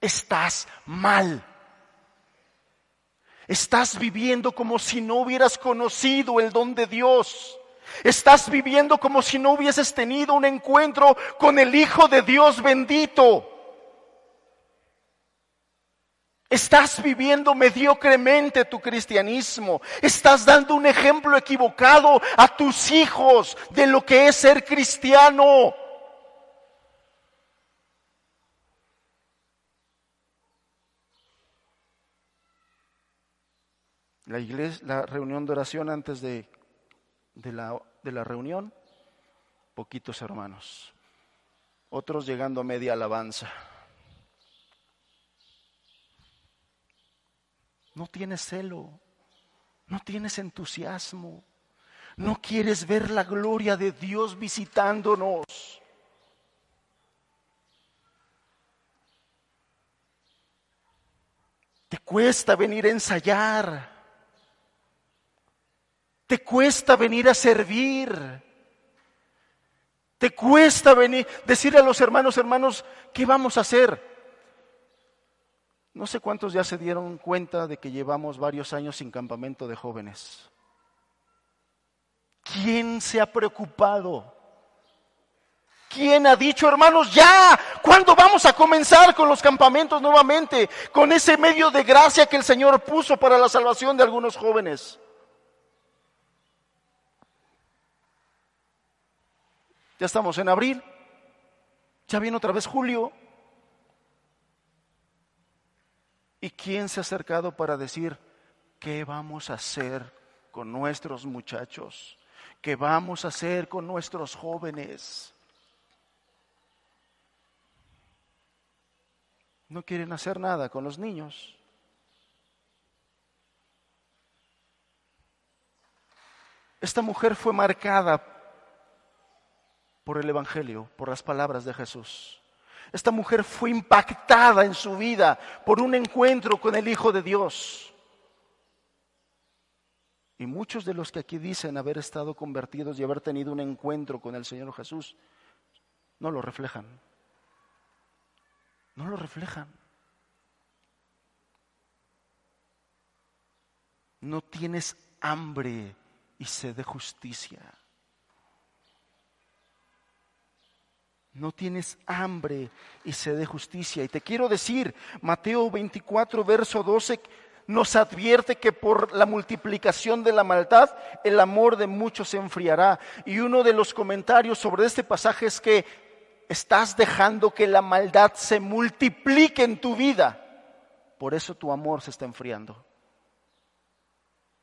Estás mal. Estás viviendo como si no hubieras conocido el don de Dios. Estás viviendo como si no hubieses tenido un encuentro con el Hijo de Dios bendito. Estás viviendo mediocremente tu cristianismo. Estás dando un ejemplo equivocado a tus hijos de lo que es ser cristiano. La iglesia, la reunión de oración antes de, de, la, de la reunión, poquitos hermanos. Otros llegando a media alabanza. No tienes celo, no tienes entusiasmo, no quieres ver la gloria de Dios visitándonos. Te cuesta venir a ensayar. Te cuesta venir a servir. Te cuesta venir, decirle a los hermanos, hermanos, ¿qué vamos a hacer? No sé cuántos ya se dieron cuenta de que llevamos varios años sin campamento de jóvenes. ¿Quién se ha preocupado? ¿Quién ha dicho, hermanos, ya? ¿Cuándo vamos a comenzar con los campamentos nuevamente? Con ese medio de gracia que el Señor puso para la salvación de algunos jóvenes. Ya estamos en abril. Ya viene otra vez julio. ¿Y quién se ha acercado para decir, ¿qué vamos a hacer con nuestros muchachos? ¿Qué vamos a hacer con nuestros jóvenes? No quieren hacer nada con los niños. Esta mujer fue marcada por el Evangelio, por las palabras de Jesús. Esta mujer fue impactada en su vida por un encuentro con el Hijo de Dios. Y muchos de los que aquí dicen haber estado convertidos y haber tenido un encuentro con el Señor Jesús, no lo reflejan. No lo reflejan. No tienes hambre y sed de justicia. No tienes hambre y sed de justicia. Y te quiero decir, Mateo 24, verso 12, nos advierte que por la multiplicación de la maldad, el amor de muchos se enfriará. Y uno de los comentarios sobre este pasaje es que estás dejando que la maldad se multiplique en tu vida. Por eso tu amor se está enfriando.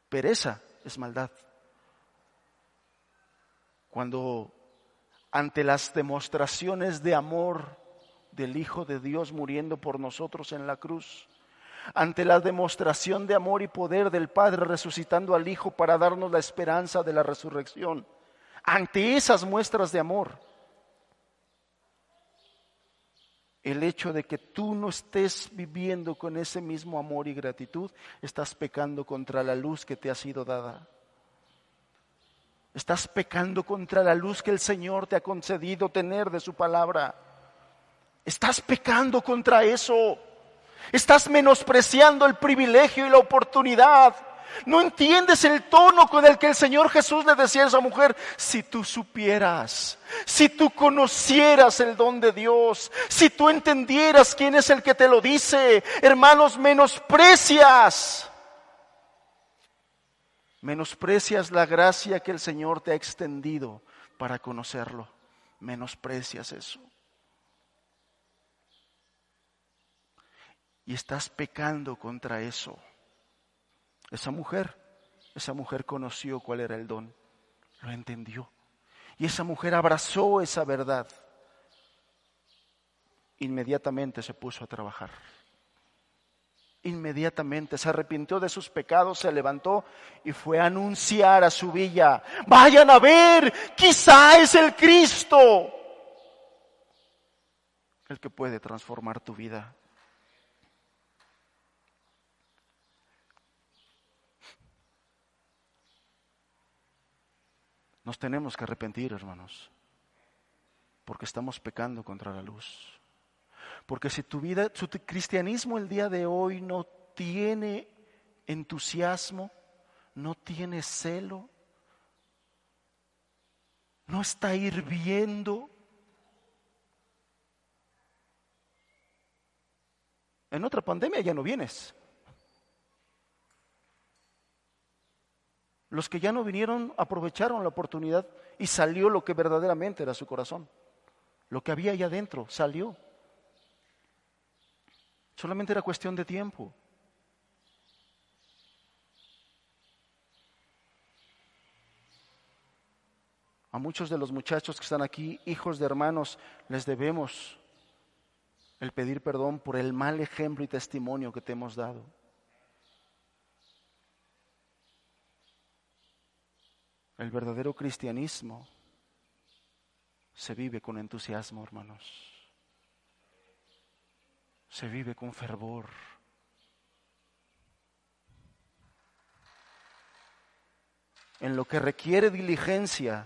Pereza es maldad. Cuando ante las demostraciones de amor del Hijo de Dios muriendo por nosotros en la cruz, ante la demostración de amor y poder del Padre resucitando al Hijo para darnos la esperanza de la resurrección, ante esas muestras de amor, el hecho de que tú no estés viviendo con ese mismo amor y gratitud, estás pecando contra la luz que te ha sido dada. Estás pecando contra la luz que el Señor te ha concedido tener de su palabra. Estás pecando contra eso. Estás menospreciando el privilegio y la oportunidad. No entiendes el tono con el que el Señor Jesús le decía a esa mujer, si tú supieras, si tú conocieras el don de Dios, si tú entendieras quién es el que te lo dice, hermanos, menosprecias Menosprecias la gracia que el Señor te ha extendido para conocerlo. Menosprecias eso. Y estás pecando contra eso. Esa mujer, esa mujer conoció cuál era el don, lo entendió. Y esa mujer abrazó esa verdad. Inmediatamente se puso a trabajar. Inmediatamente se arrepintió de sus pecados, se levantó y fue a anunciar a su villa, vayan a ver, quizá es el Cristo el que puede transformar tu vida. Nos tenemos que arrepentir, hermanos, porque estamos pecando contra la luz. Porque si tu vida, tu cristianismo el día de hoy no tiene entusiasmo, no tiene celo, no está hirviendo, en otra pandemia ya no vienes. Los que ya no vinieron aprovecharon la oportunidad y salió lo que verdaderamente era su corazón. Lo que había ahí adentro salió. Solamente era cuestión de tiempo. A muchos de los muchachos que están aquí, hijos de hermanos, les debemos el pedir perdón por el mal ejemplo y testimonio que te hemos dado. El verdadero cristianismo se vive con entusiasmo, hermanos. Se vive con fervor. En lo que requiere diligencia,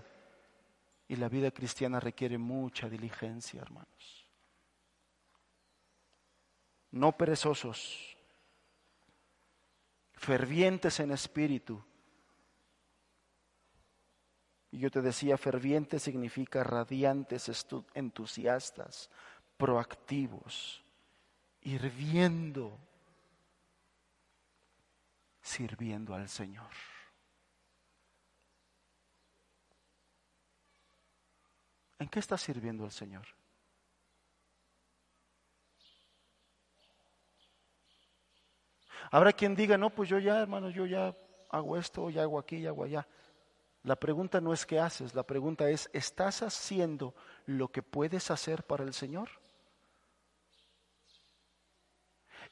y la vida cristiana requiere mucha diligencia, hermanos. No perezosos, fervientes en espíritu, y yo te decía, ferviente significa radiantes, entusiastas, proactivos, hirviendo, sirviendo al Señor. ¿En qué estás sirviendo al Señor? Habrá quien diga, no, pues yo ya, hermano, yo ya hago esto, ya hago aquí, ya hago allá. La pregunta no es qué haces, la pregunta es, ¿estás haciendo lo que puedes hacer para el Señor?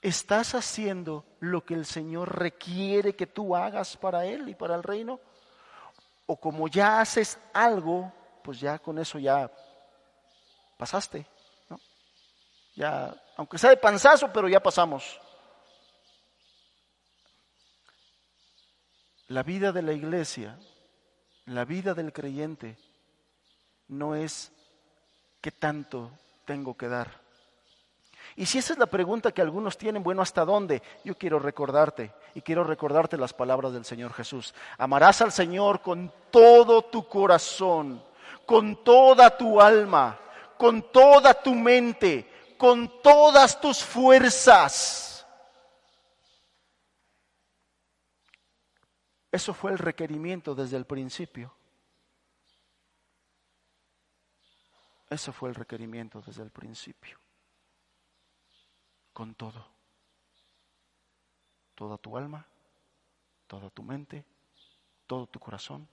¿Estás haciendo lo que el Señor requiere que tú hagas para Él y para el reino? ¿O como ya haces algo, pues ya con eso ya pasaste? ¿no? Ya, aunque sea de panzazo, pero ya pasamos. La vida de la iglesia la vida del creyente no es qué tanto tengo que dar. Y si esa es la pregunta que algunos tienen, bueno, ¿hasta dónde? Yo quiero recordarte y quiero recordarte las palabras del Señor Jesús. Amarás al Señor con todo tu corazón, con toda tu alma, con toda tu mente, con todas tus fuerzas. Eso fue el requerimiento desde el principio. Eso fue el requerimiento desde el principio. Con todo. Toda tu alma, toda tu mente, todo tu corazón,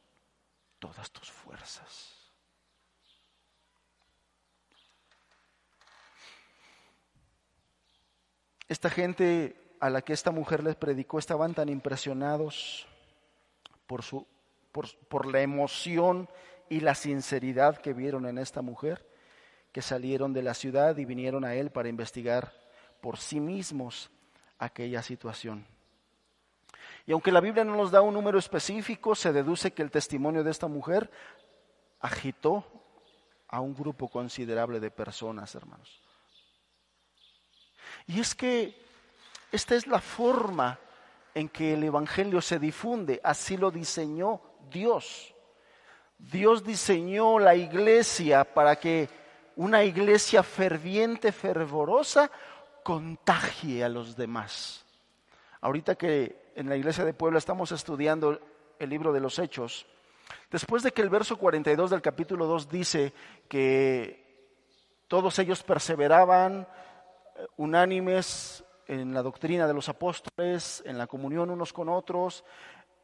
todas tus fuerzas. Esta gente a la que esta mujer les predicó estaban tan impresionados por, su, por, la emoción y la sinceridad que vieron en esta mujer, que salieron de la ciudad y vinieron a él para investigar por sí mismos aquella situación. Y aunque la Biblia no nos da un número específico, se deduce que el testimonio de esta mujer agitó a un grupo considerable de personas, hermanos. Y es que esta es la forma en que el Evangelio se difunde. Así lo diseñó Dios. Dios diseñó la iglesia para que una iglesia ferviente, fervorosa, contagie a los demás. Ahorita que en la iglesia de Puebla estamos estudiando el libro de los Hechos, después de que el verso 42 del capítulo 2 dice que todos ellos perseveraban eh, unánimes en la doctrina de los apóstoles, en la comunión unos con otros,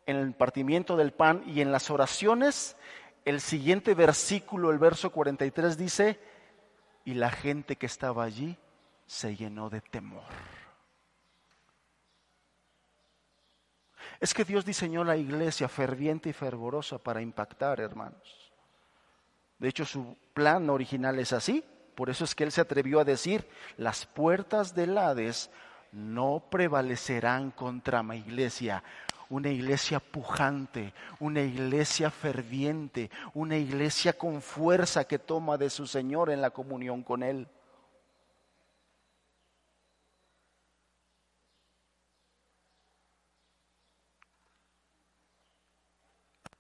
en el partimiento del pan y en las oraciones, el siguiente versículo, el verso 43, dice, y la gente que estaba allí se llenó de temor. Es que Dios diseñó la iglesia ferviente y fervorosa para impactar, hermanos. De hecho, su plan original es así. Por eso es que Él se atrevió a decir, las puertas del Hades no prevalecerán contra mi iglesia. Una iglesia pujante, una iglesia ferviente, una iglesia con fuerza que toma de su Señor en la comunión con Él.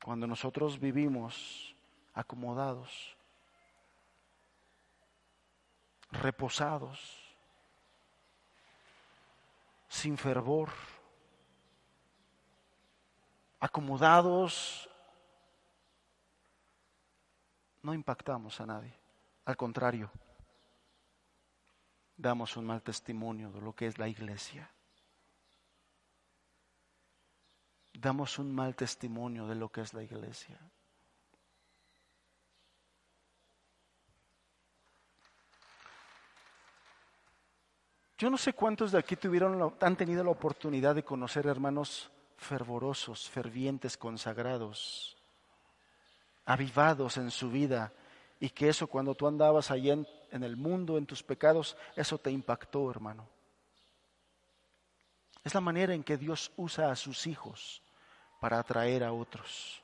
Cuando nosotros vivimos acomodados, reposados, sin fervor, acomodados, no impactamos a nadie. Al contrario, damos un mal testimonio de lo que es la iglesia. Damos un mal testimonio de lo que es la iglesia. Yo no sé cuántos de aquí tuvieron, han tenido la oportunidad de conocer hermanos fervorosos, fervientes, consagrados, avivados en su vida, y que eso cuando tú andabas allí en, en el mundo, en tus pecados, eso te impactó, hermano. Es la manera en que Dios usa a sus hijos para atraer a otros.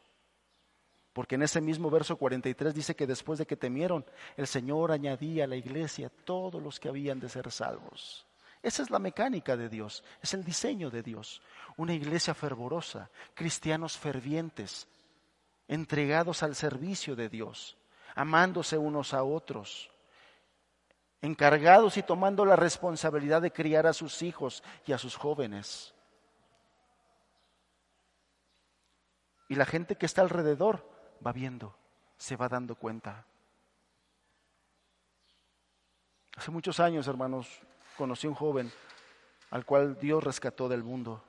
Porque en ese mismo verso 43 dice que después de que temieron, el Señor añadía a la iglesia todos los que habían de ser salvos. Esa es la mecánica de Dios, es el diseño de Dios. Una iglesia fervorosa, cristianos fervientes, entregados al servicio de Dios, amándose unos a otros, encargados y tomando la responsabilidad de criar a sus hijos y a sus jóvenes. Y la gente que está alrededor va viendo, se va dando cuenta. Hace muchos años, hermanos, conocí un joven al cual Dios rescató del mundo.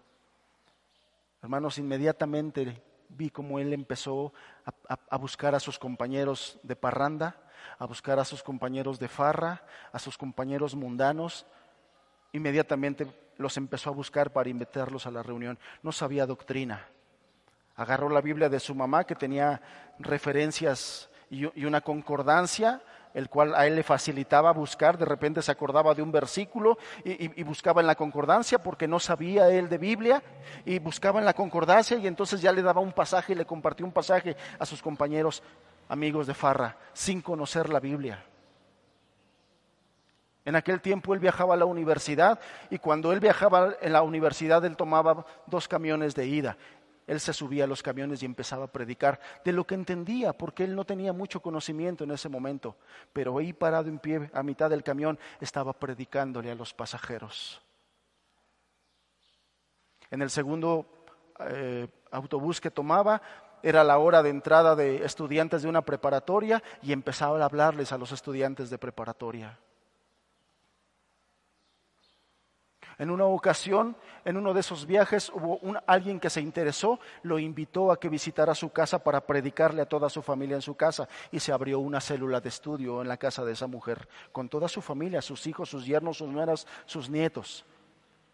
Hermanos, inmediatamente vi cómo él empezó a, buscar a sus compañeros de parranda, a buscar a sus compañeros de farra, a sus compañeros mundanos. Inmediatamente los empezó a buscar para invitarlos a la reunión. No sabía doctrina. Agarró la Biblia de su mamá que tenía referencias y una concordancia el cual a él le facilitaba buscar, de repente se acordaba de un versículo y, buscaba en la concordancia porque no sabía él de Biblia y buscaba en la concordancia y entonces ya le daba un pasaje y le compartió un pasaje a sus compañeros amigos de Farra sin conocer la Biblia. En aquel tiempo él viajaba a la universidad y cuando él viajaba en la universidad él tomaba dos camiones de ida él se subía a los camiones y empezaba a predicar de lo que entendía, porque él no tenía mucho conocimiento en ese momento, pero ahí parado en pie a mitad del camión estaba predicándole a los pasajeros. En el segundo eh, autobús que tomaba, era la hora de entrada de estudiantes de una preparatoria y empezaba a hablarles a los estudiantes de preparatoria. En una ocasión, en uno de esos viajes, hubo alguien que se interesó, lo invitó a que visitara su casa para predicarle a toda su familia en su casa y se abrió una célula de estudio en la casa de esa mujer, con toda su familia, sus hijos, sus yernos, sus nueras, sus nietos.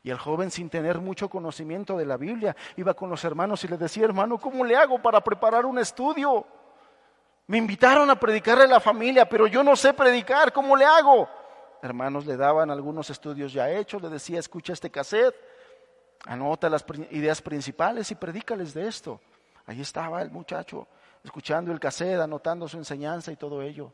Y el joven, sin tener mucho conocimiento de la Biblia, iba con los hermanos y le decía, hermano, ¿cómo le hago para preparar un estudio? Me invitaron a predicarle a la familia, pero yo no sé predicar, ¿cómo le hago? Hermanos le daban algunos estudios ya hechos, le decía, escucha este cassette, anota las ideas principales y predícales de esto. Ahí estaba el muchacho, escuchando el cassette, anotando su enseñanza y todo ello.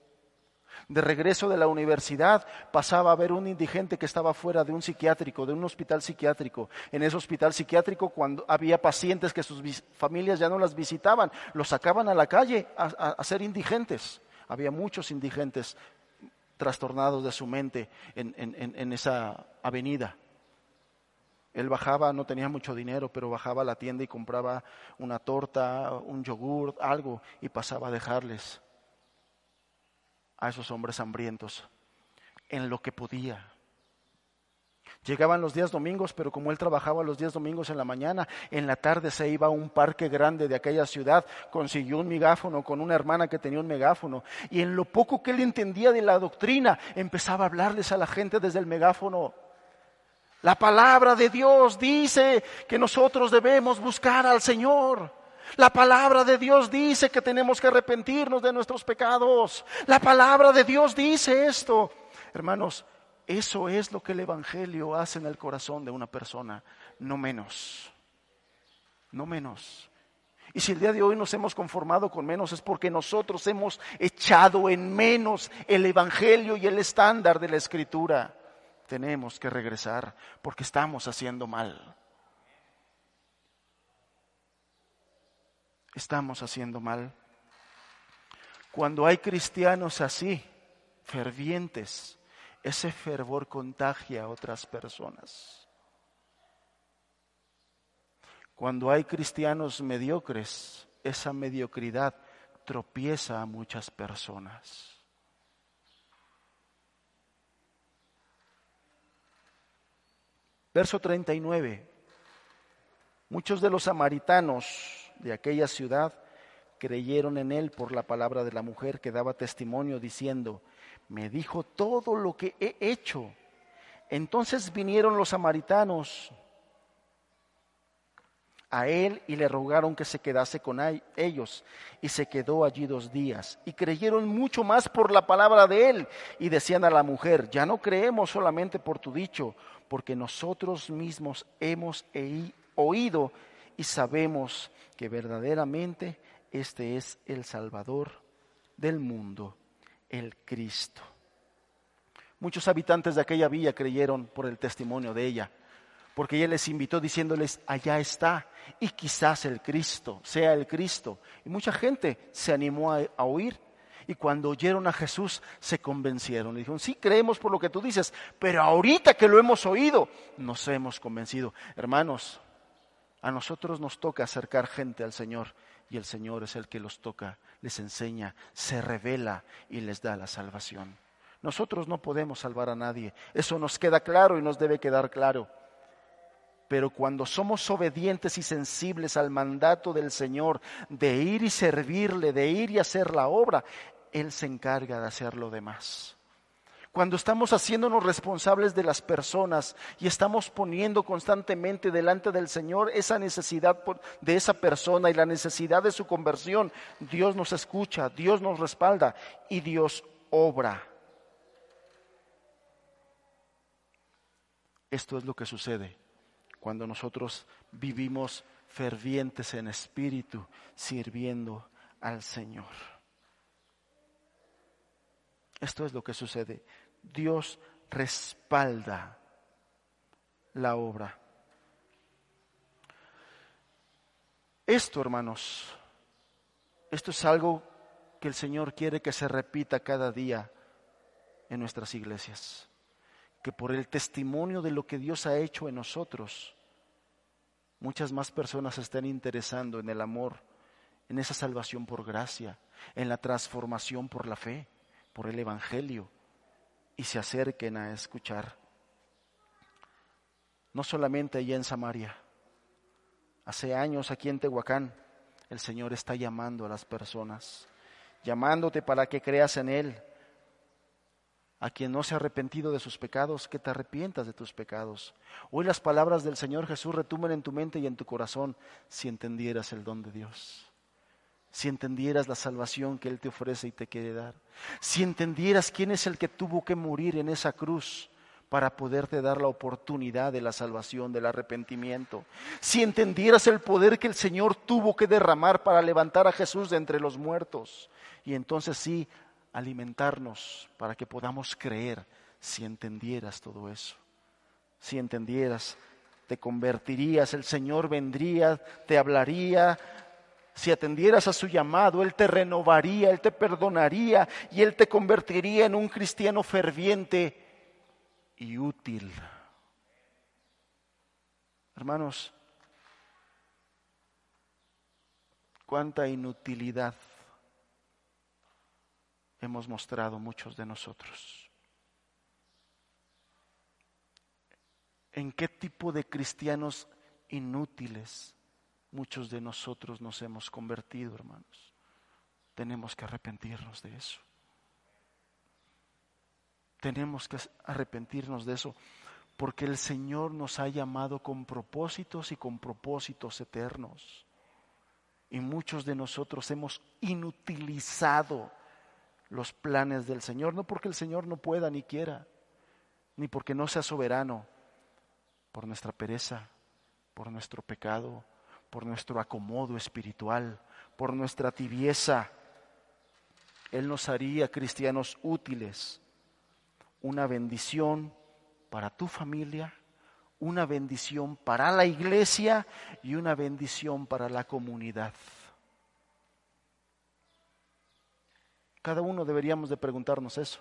De regreso de la universidad pasaba a ver un indigente que estaba fuera de un psiquiátrico, de un hospital psiquiátrico. En ese hospital psiquiátrico, cuando había pacientes que sus familias ya no las visitaban, los sacaban a la calle a, a ser indigentes. Había muchos indigentes trastornados de su mente en, esa avenida. Él bajaba, no tenía mucho dinero, pero bajaba a la tienda y compraba una torta, un yogur, algo, y pasaba a dejarles a esos hombres hambrientos en lo que podía. Llegaban los días domingos, pero como él trabajaba los días domingos en la mañana, en la tarde se iba a un parque grande de aquella ciudad, consiguió un megáfono con una hermana que tenía un megáfono, y en lo poco que él entendía de la doctrina, empezaba a hablarles a la gente desde el megáfono. La palabra de Dios dice que nosotros debemos buscar al Señor. La palabra de Dios dice que tenemos que arrepentirnos de nuestros pecados. La palabra de Dios dice esto. Hermanos, eso es lo que el Evangelio hace en el corazón de una persona, no menos, no menos. Y si el día de hoy nos hemos conformado con menos es porque nosotros hemos echado en menos el Evangelio y el estándar de la Escritura. Tenemos que regresar porque estamos haciendo mal. Estamos haciendo mal. Cuando hay cristianos así, fervientes, ese fervor contagia a otras personas. Cuando hay cristianos mediocres, esa mediocridad tropieza a muchas personas. Verso 39. Muchos de los samaritanos de aquella ciudad creyeron en él por la palabra de la mujer que daba testimonio diciendo, me dijo todo lo que he hecho. Entonces vinieron los samaritanos a él y le rogaron que se quedase con ellos. Y se quedó allí dos días. Y creyeron mucho más por la palabra de él. Y decían a la mujer, ya no creemos solamente por tu dicho, porque nosotros mismos hemos oído y sabemos que verdaderamente este es el Salvador del mundo el Cristo. Muchos habitantes de aquella villa creyeron por el testimonio de ella, porque ella les invitó diciéndoles, allá está, y quizás el Cristo, sea el Cristo. Y mucha gente se animó a, oír, y cuando oyeron a Jesús se convencieron. Le dijeron, sí, creemos por lo que tú dices, pero ahorita que lo hemos oído, nos hemos convencido. Hermanos, a nosotros nos toca acercar gente al Señor y el Señor es el que los toca, les enseña, se revela y les da la salvación. Nosotros no podemos salvar a nadie, eso nos queda claro y nos debe quedar claro. Pero cuando somos obedientes y sensibles al mandato del Señor de ir y servirle, de ir y hacer la obra, Él se encarga de hacer lo demás. Cuando estamos haciéndonos responsables de las personas y estamos poniendo constantemente delante del Señor esa necesidad de esa persona y la necesidad de su conversión, Dios nos escucha, Dios nos respalda y Dios obra. Esto es lo que sucede cuando nosotros vivimos fervientes en espíritu, sirviendo al Señor. Esto es lo que sucede. Dios respalda la obra. Esto, hermanos, esto es algo que el Señor quiere que se repita cada día en nuestras iglesias. Que por el testimonio de lo que Dios ha hecho en nosotros, muchas más personas estén interesando en el amor, en esa salvación por gracia, en la transformación por la fe por el Evangelio y se acerquen a escuchar. No solamente allá en Samaria, hace años aquí en Tehuacán, el Señor está llamando a las personas, llamándote para que creas en Él. A quien no se ha arrepentido de sus pecados, que te arrepientas de tus pecados. Hoy las palabras del Señor Jesús retumen en tu mente y en tu corazón si entendieras el don de Dios si entendieras la salvación que Él te ofrece y te quiere dar, si entendieras quién es el que tuvo que morir en esa cruz para poderte dar la oportunidad de la salvación, del arrepentimiento, si entendieras el poder que el Señor tuvo que derramar para levantar a Jesús de entre los muertos, y entonces sí alimentarnos para que podamos creer, si entendieras todo eso, si entendieras te convertirías, el Señor vendría, te hablaría, si atendieras a su llamado, Él te renovaría, Él te perdonaría y Él te convertiría en un cristiano ferviente y útil. Hermanos, cuánta inutilidad hemos mostrado muchos de nosotros. en qué tipo de cristianos inútiles muchos de nosotros nos hemos convertido, hermanos. Tenemos que arrepentirnos de eso. Tenemos que arrepentirnos de eso porque el Señor nos ha llamado con propósitos y con propósitos eternos. Y muchos de nosotros hemos inutilizado los planes del Señor, no porque el Señor no pueda ni quiera, ni porque no sea soberano, por nuestra pereza, por nuestro pecado, por nuestro acomodo espiritual, por nuestra tibieza. Él nos haría cristianos útiles, una bendición para tu familia, una bendición para la iglesia y una bendición para la comunidad. Cada uno deberíamos de preguntarnos eso.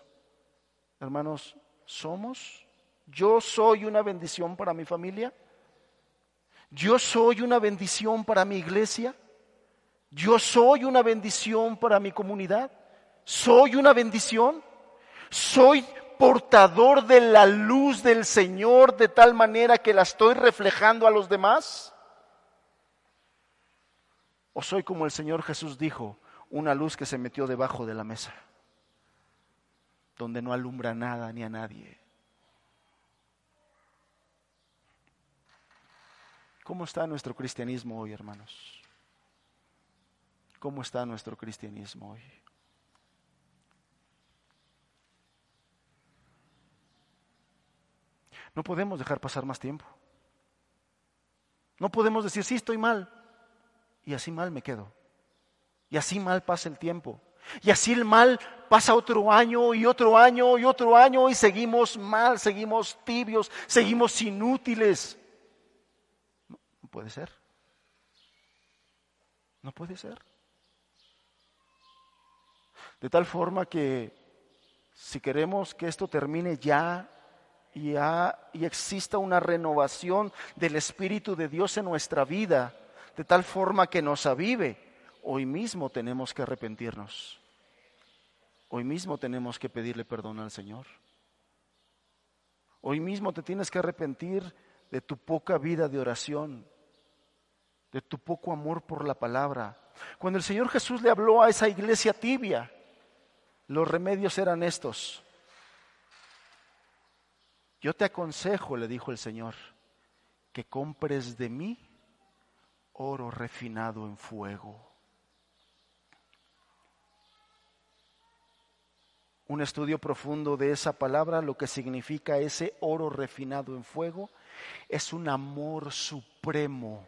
Hermanos, ¿somos? ¿Yo soy una bendición para mi familia? ¿Yo soy una bendición para mi iglesia? ¿Yo soy una bendición para mi comunidad? ¿Soy una bendición? ¿Soy portador de la luz del Señor de tal manera que la estoy reflejando a los demás? ¿O soy como el Señor Jesús dijo, una luz que se metió debajo de la mesa, donde no alumbra nada ni a nadie? ¿Cómo está nuestro cristianismo hoy, hermanos? ¿Cómo está nuestro cristianismo hoy? No podemos dejar pasar más tiempo. No podemos decir, sí, estoy mal. Y así mal me quedo. Y así mal pasa el tiempo. Y así el mal pasa otro año y otro año y otro año y seguimos mal, seguimos tibios, seguimos inútiles. No, puede ser. No puede ser. De tal forma que si queremos que esto termine ya y, y exista una renovación del Espíritu de Dios en nuestra vida, de tal forma que nos avive, hoy mismo tenemos que arrepentirnos. Hoy mismo tenemos que pedirle perdón al Señor. Hoy mismo te tienes que arrepentir de tu poca vida de oración, de tu poco amor por la palabra. Cuando el Señor Jesús le habló a esa iglesia tibia, los remedios eran estos. Yo te aconsejo, le dijo el Señor, que compres de mí oro refinado en fuego. Un estudio profundo de esa palabra, lo que significa ese oro refinado en fuego, es un amor supremo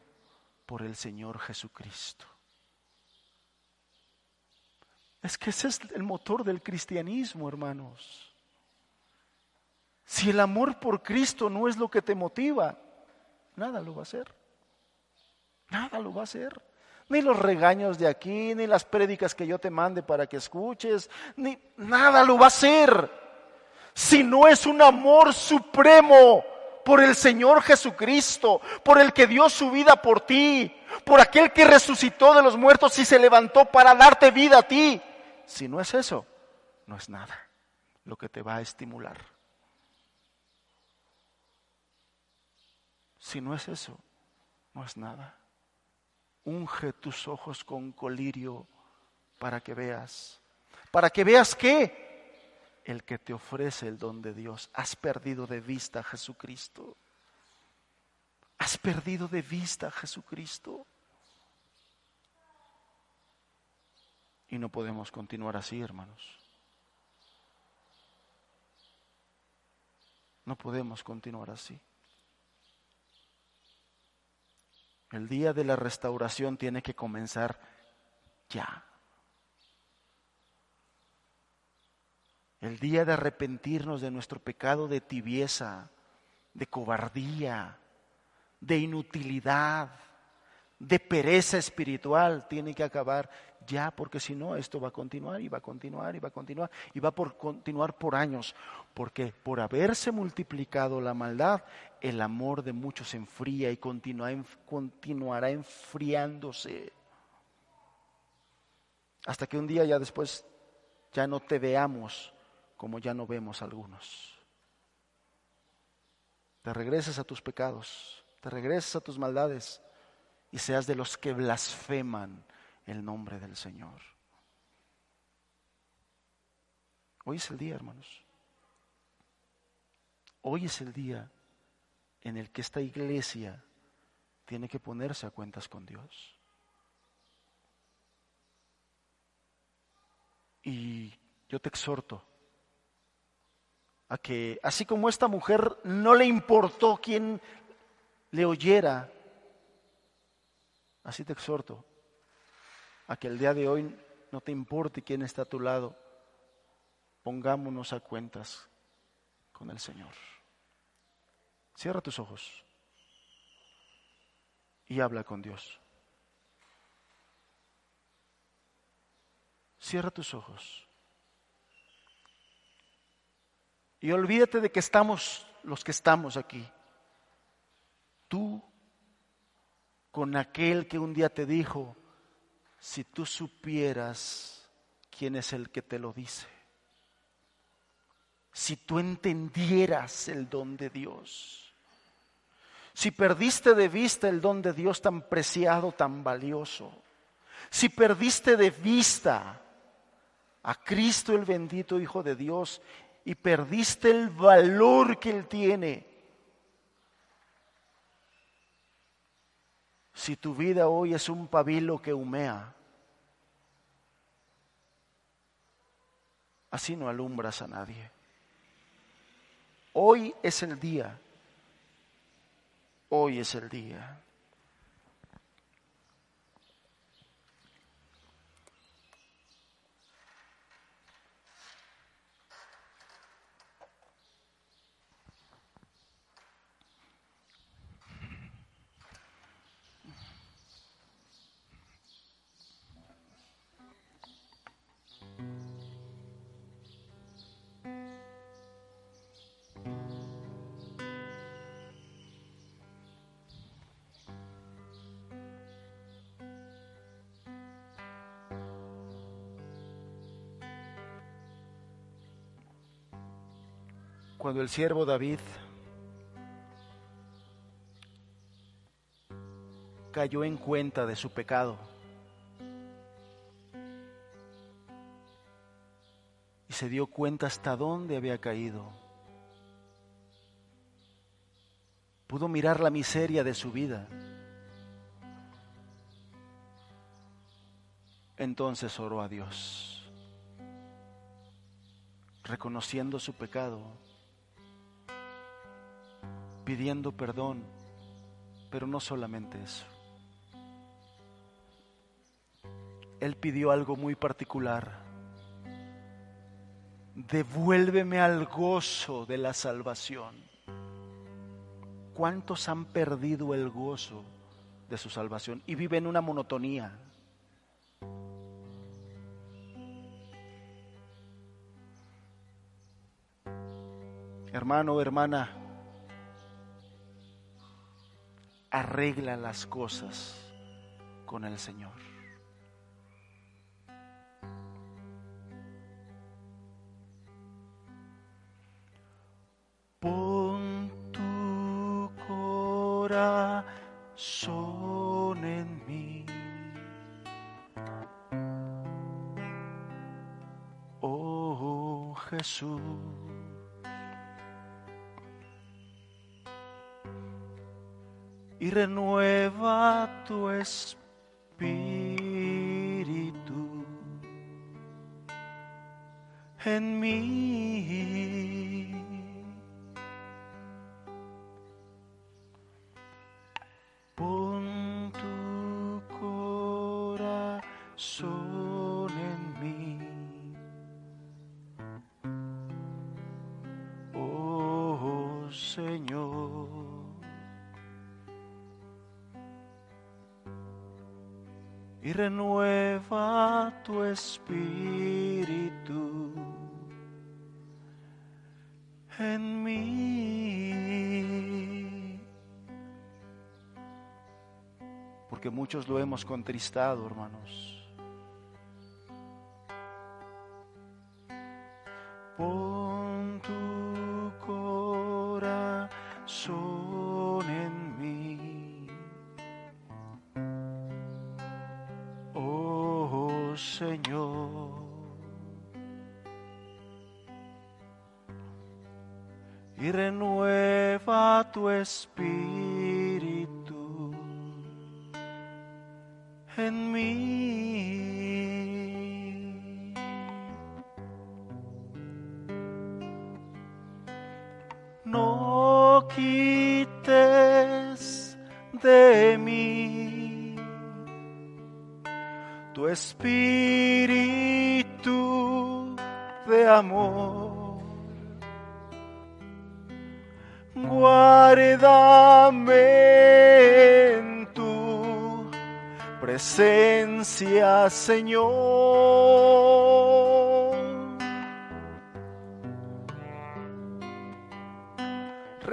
por el Señor Jesucristo. Es que ese es el motor del cristianismo, hermanos. Si el amor por Cristo no es lo que te motiva, nada lo va a hacer. Nada lo va a hacer. Ni los regaños de aquí, ni las prédicas que yo te mande para que escuches, ni nada lo va a hacer. Si no es un amor supremo por el Señor Jesucristo, por el que dio su vida por ti, por aquel que resucitó de los muertos y se levantó para darte vida a ti. Si no es eso, no es nada lo que te va a estimular. Si no es eso, no es nada. Unge tus ojos con colirio para que veas. ¿Para que veas qué? El que te ofrece el don de Dios. Has perdido de vista a Jesucristo. Has perdido de vista a Jesucristo. Y no podemos continuar así, hermanos. No podemos continuar así. El día de la restauración tiene que comenzar ya. El día de arrepentirnos de nuestro pecado de tibieza, de cobardía, de inutilidad, de pereza espiritual, tiene que acabar ya, porque si no, esto va a continuar y va a continuar y va a continuar y va a continuar por años, porque por haberse multiplicado la maldad, el amor de muchos enfría y continuará enfriándose. Hasta que un día ya después ya no te veamos como ya no vemos algunos. te regreses a tus pecados, te regreses a tus maldades y seas de los que blasfeman el nombre del Señor. Hoy es el día, hermanos. Hoy es el día en el que esta iglesia tiene que ponerse a cuentas con Dios. Y yo te exhorto a que, así como esta mujer no le importó quién le oyera, así te exhorto a que el día de hoy no te importe quién está a tu lado, pongámonos a cuentas con el Señor. Cierra tus ojos y habla con Dios. Cierra tus ojos. Y olvídate de que estamos los que estamos aquí. Tú con aquel que un día te dijo, si tú supieras quién es el que te lo dice, si tú entendieras el don de Dios, si perdiste de vista el don de Dios tan preciado, tan valioso, si perdiste de vista a Cristo el bendito Hijo de Dios y perdiste el valor que Él tiene. Si tu vida hoy es un pabilo que humea, así no alumbras a nadie. Hoy es el día. Hoy es el día. Cuando el siervo David cayó en cuenta de su pecado y se dio cuenta hasta dónde había caído. Pudo mirar la miseria de su vida. Entonces oró a Dios, reconociendo su pecado pidiendo perdón, pero no solamente eso. Él pidió algo muy particular. Devuélveme al gozo de la salvación. ¿Cuántos han perdido el gozo de su salvación y viven una monotonía? Hermano, hermana, arregla las cosas con el Señor. Pon tu corazón en mí. Oh Jesús. Y renueva tu espíritu en mí. hemos contristado, hermanos. Pon tu corazón en mí. Oh Señor. Y renueva tu espíritu.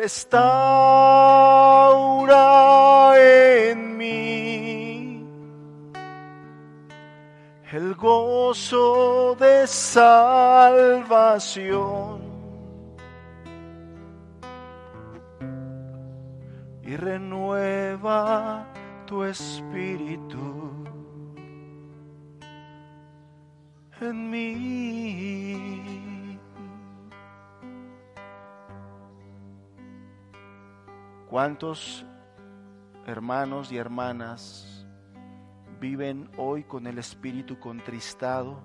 Restaura en mí el gozo de salvación y renueva tu espíritu en mí. ¿Cuántos hermanos y hermanas viven hoy con el espíritu contristado?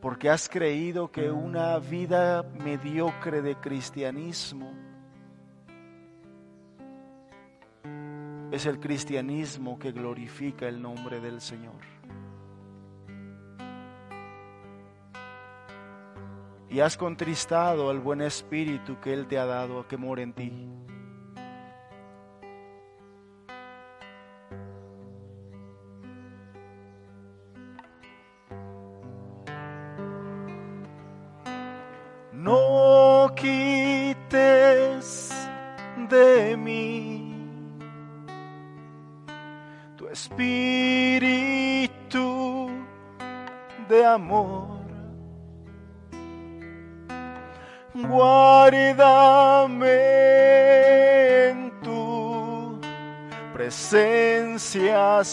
Porque has creído que una vida mediocre de cristianismo es el cristianismo que glorifica el nombre del Señor. Y has contristado al buen espíritu que Él te ha dado a que mora en ti.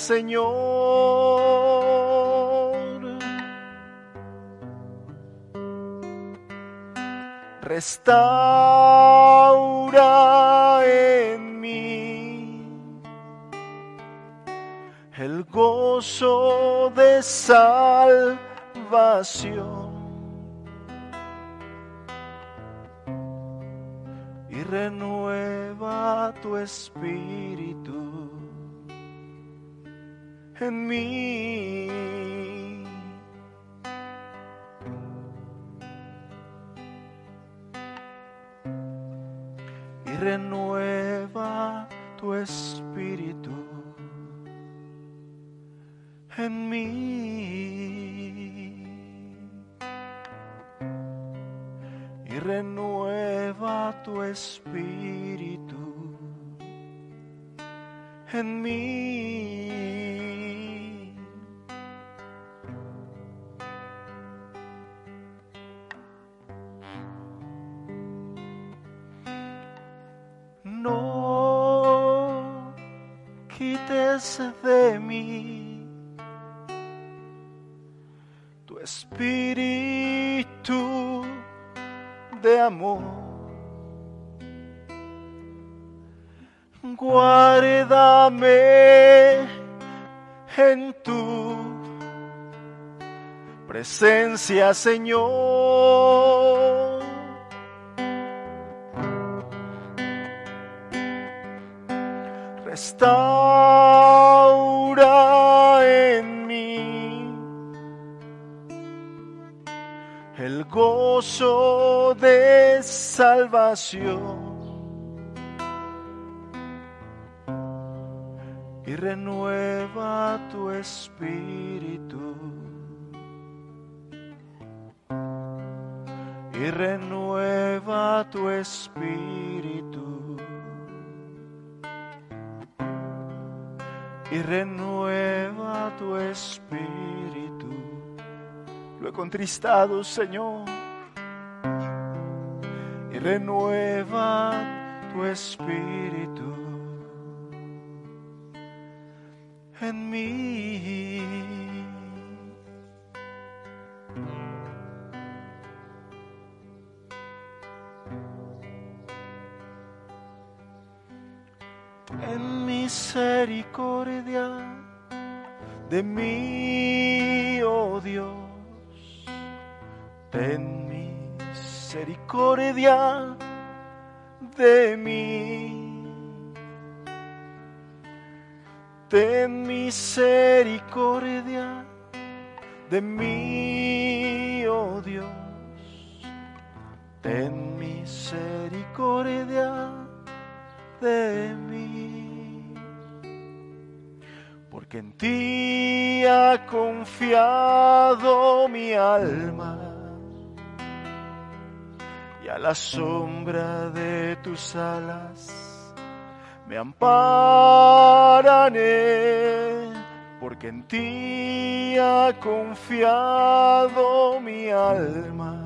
Señor. Restaura en mí el gozo de salvación y renueva tu espíritu Señor. Restaura en mí el gozo de salvación y renueva tu espíritu espíritu y renueva tu espíritu. Lo he contristado, Señor, y renueva tu espíritu me ampararé, porque en ti ha confiado mi alma.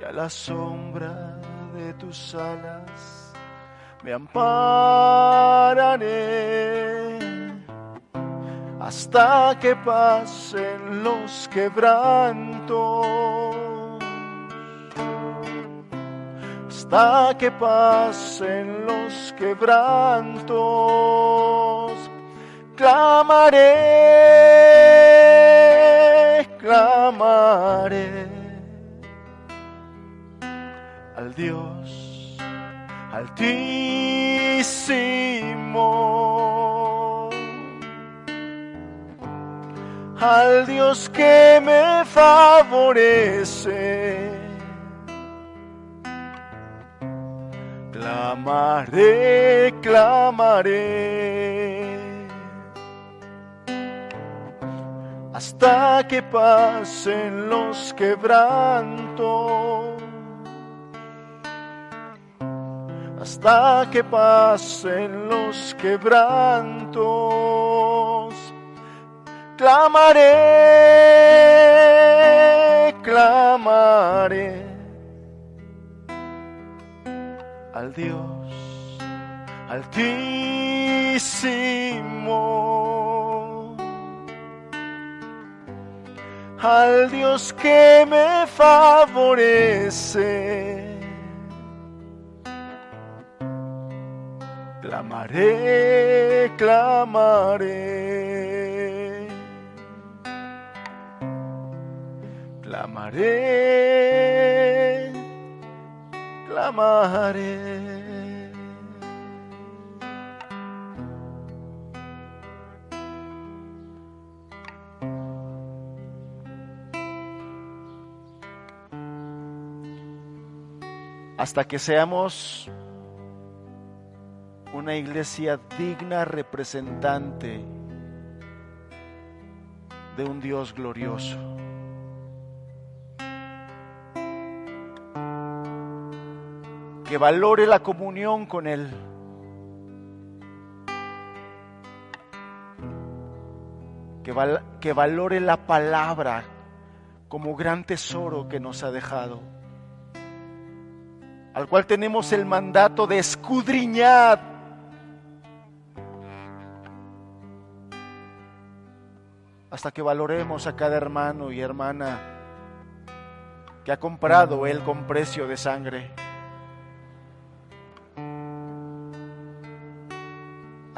Y a la sombra de tus alas me ampararé hasta que pasen los quebrantos hasta que pasen los quebrantos. Clamaré, clamaré al Dios altísimo, al Dios que me favorece Clamaré, clamaré, hasta que pasen los quebrantos, hasta que pasen los quebrantos. Clamaré, clamaré al Dios altísimo, al Dios que me favorece. Clamaré, clamaré, clamaré Hasta que seamos una iglesia digna representante de un Dios glorioso. Que valore la comunión con Él. Que, que valore la palabra como gran tesoro que nos ha dejado, al cual tenemos el mandato de escudriñar hasta que valoremos a cada hermano y hermana que ha comprado Él con precio de sangre.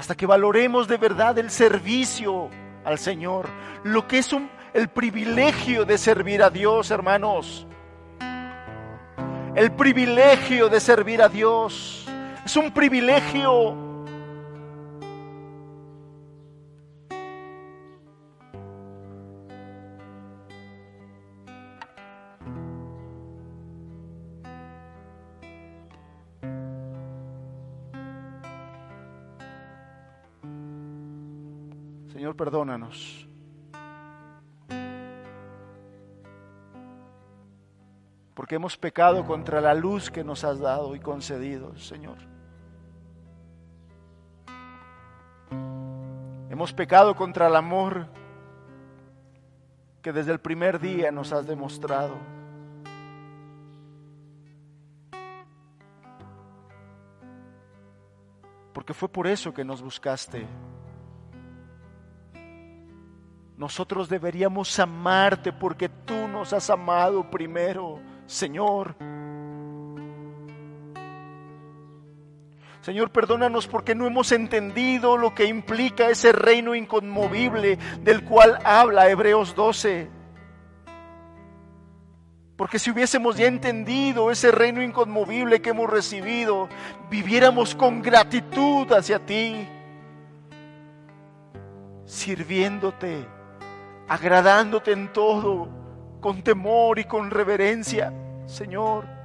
Hasta que valoremos de verdad el servicio al Señor, lo que es el privilegio de servir a Dios, hermanos. El privilegio de servir a Dios es un privilegio perdónanos. Porque hemos pecado contra la luz que nos has dado y concedido, Señor. Hemos pecado contra el amor que desde el primer día nos has demostrado. porque fue por eso que nos buscaste. Nosotros deberíamos amarte porque tú nos has amado primero, Señor. Señor, perdónanos porque no hemos entendido lo que implica ese reino inconmovible del cual habla Hebreos 12. Porque si hubiésemos ya entendido ese reino inconmovible que hemos recibido, viviéramos con gratitud hacia ti, sirviéndote, agradándote en todo, con temor y con reverencia, Señor.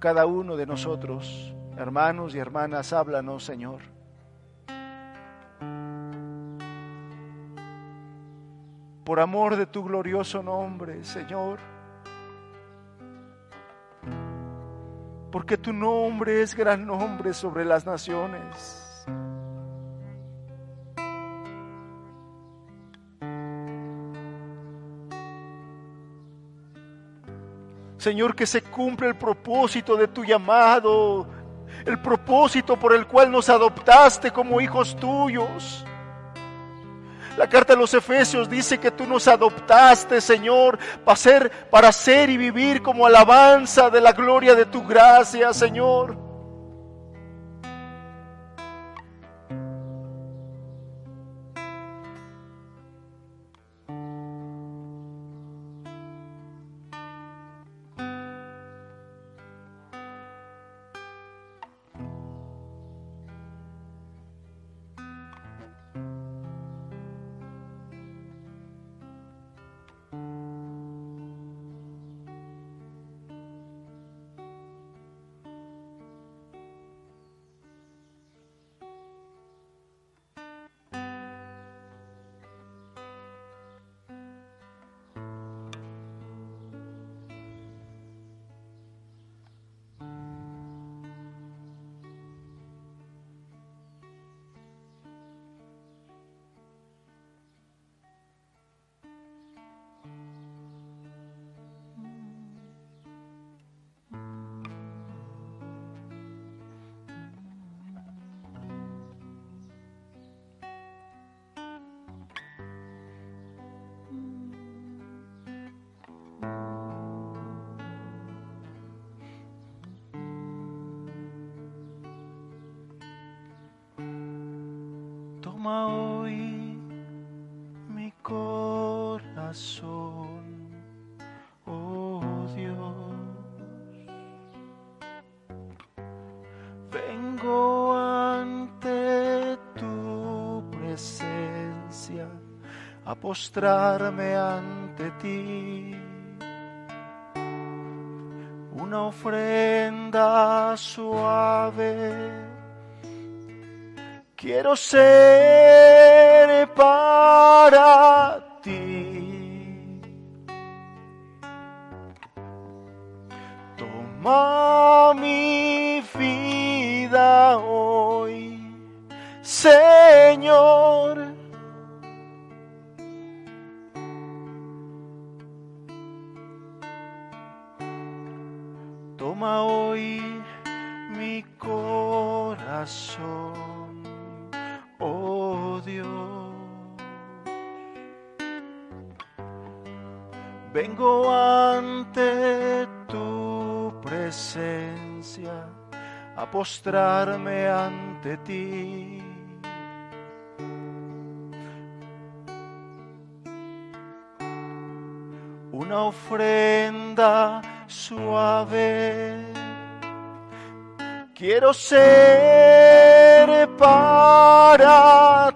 Cada uno de nosotros. Hermanos y hermanas, háblanos, Señor. Por amor de tu glorioso nombre, Señor. Porque tu nombre es gran nombre sobre las naciones. Señor, que se cumpla el propósito de tu llamado, el propósito por el cual nos adoptaste como hijos tuyos. La carta de los Efesios dice que tú nos adoptaste, Señor, para ser, para ser y vivir como alabanza de la gloria de tu gracia, Señor. Postrarme ante ti. Una ofrenda suave quiero ser para vengo ante tu presencia a postrarme ante ti. Una ofrenda suave. Quiero ser para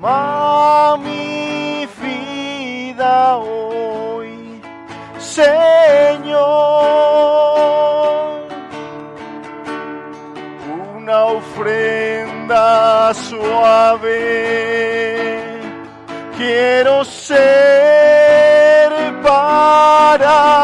Toma mi vida hoy, Señor, una ofrenda suave. Quiero ser para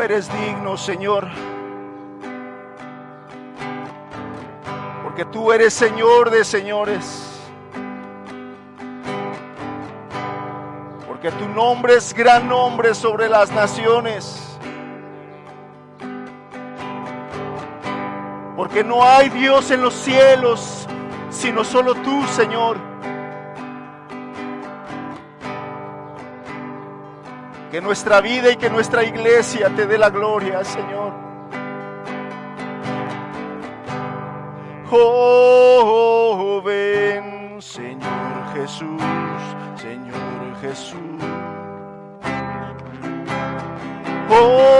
eres digno, Señor. Porque tú eres Señor de señores. Porque tu nombre es gran nombre sobre las naciones. Porque no hay Dios en los cielos, sino solo tú, Señor. Que nuestra vida y que nuestra iglesia te dé la gloria, Señor. Oh, ven, Señor Jesús, Señor Jesús. Oh,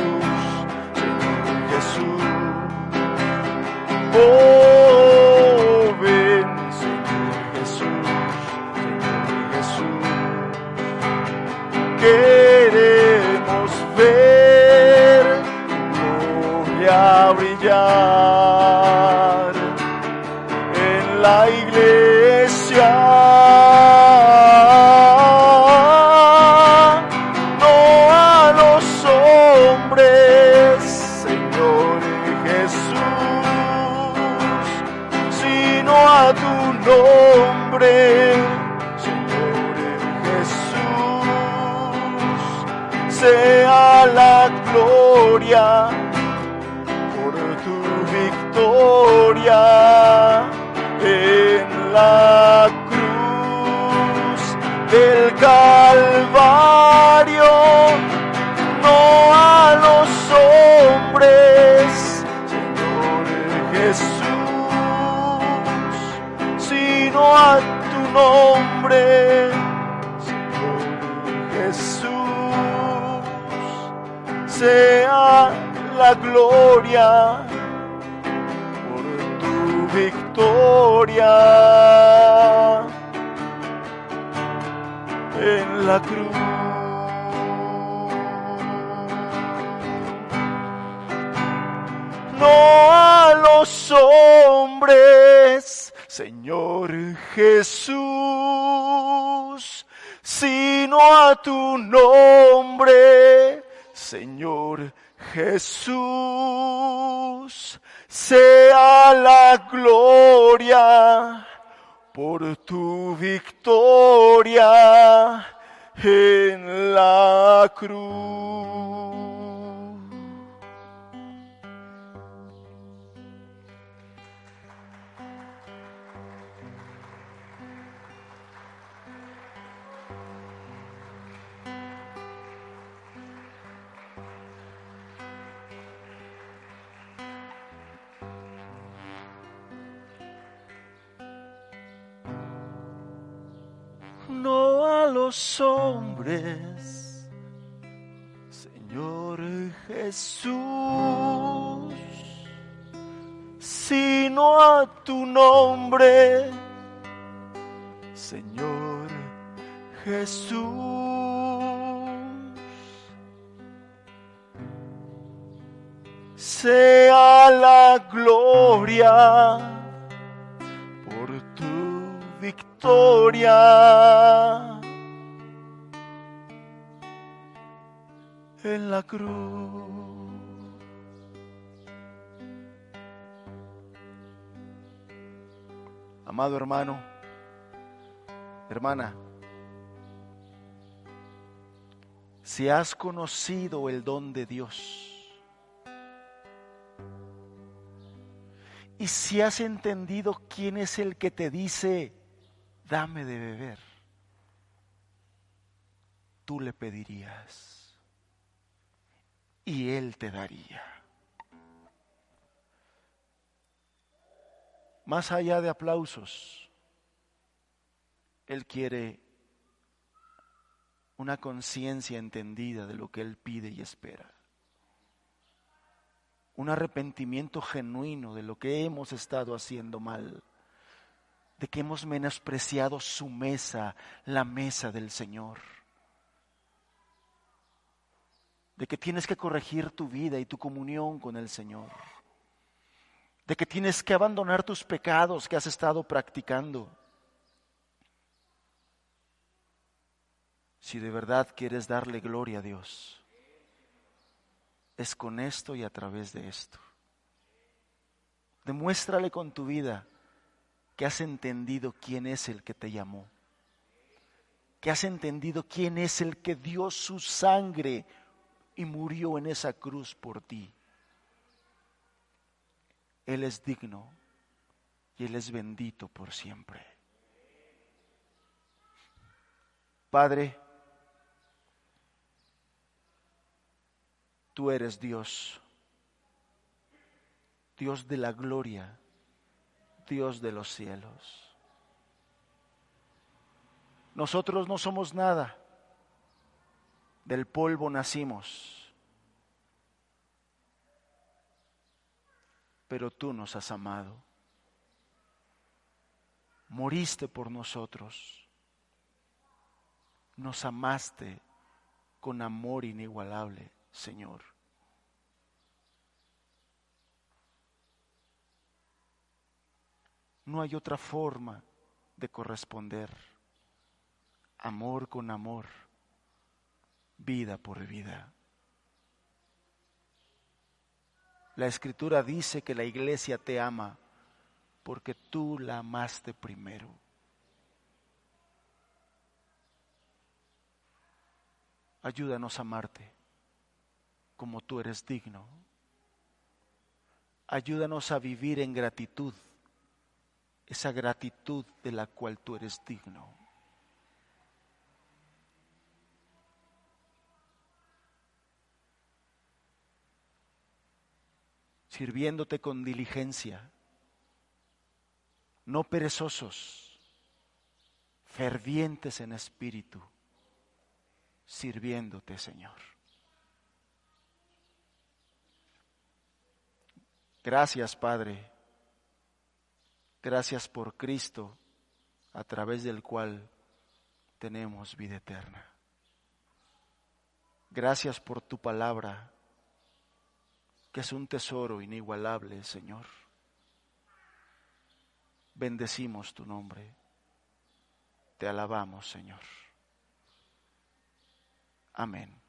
Jesús, Señor Jesús. Oh, gloria por tu victoria en la cruz. No a los hombres, Señor Jesús, sino a tu nombre, Señor Jesús. Sea la gloria por tu victoria en la cruz. No a los hombres, Señor Jesús, sino a tu nombre, Señor Jesús. Sea la gloria victoria en la cruz. Amado hermano, hermana, si has conocido el don de Dios, Y si has entendido quién es el que te dice, dame de beber, tú le pedirías y él te daría. Más allá de aplausos, él quiere una conciencia entendida de lo que él pide y espera un arrepentimiento genuino de lo que hemos estado haciendo mal, de que hemos menospreciado su mesa, la mesa del Señor, de que tienes que corregir tu vida y tu comunión con el Señor, de que tienes que abandonar tus pecados que has estado practicando. Si de verdad quieres darle gloria a Dios, es con esto y a través de esto. Demuéstrale con tu vida que has entendido quién es el que te llamó, que has entendido quién es el que dio su sangre y murió en esa cruz por ti. Él es digno y Él es bendito por siempre. Padre, tú eres Dios, Dios de la gloria, Dios de los cielos. Nosotros no somos nada, del polvo nacimos, pero tú nos has amado, moriste por nosotros nos amaste con amor inigualable, Señor. No hay otra forma de corresponder. Amor con amor, vida por vida. La escritura dice que la iglesia te ama porque tú la amaste primero. Ayúdanos a amarte como tú eres digno. Ayúdanos a vivir en gratitud, esa gratitud de la cual tú eres digno. Sirviéndote con diligencia, no perezosos, fervientes en espíritu sirviéndote, Señor. Gracias, Padre. Gracias por Cristo, a través del cual tenemos vida eterna. Gracias por tu palabra, que es un tesoro inigualable, Señor. Bendecimos tu nombre. Te alabamos, Señor. Amén.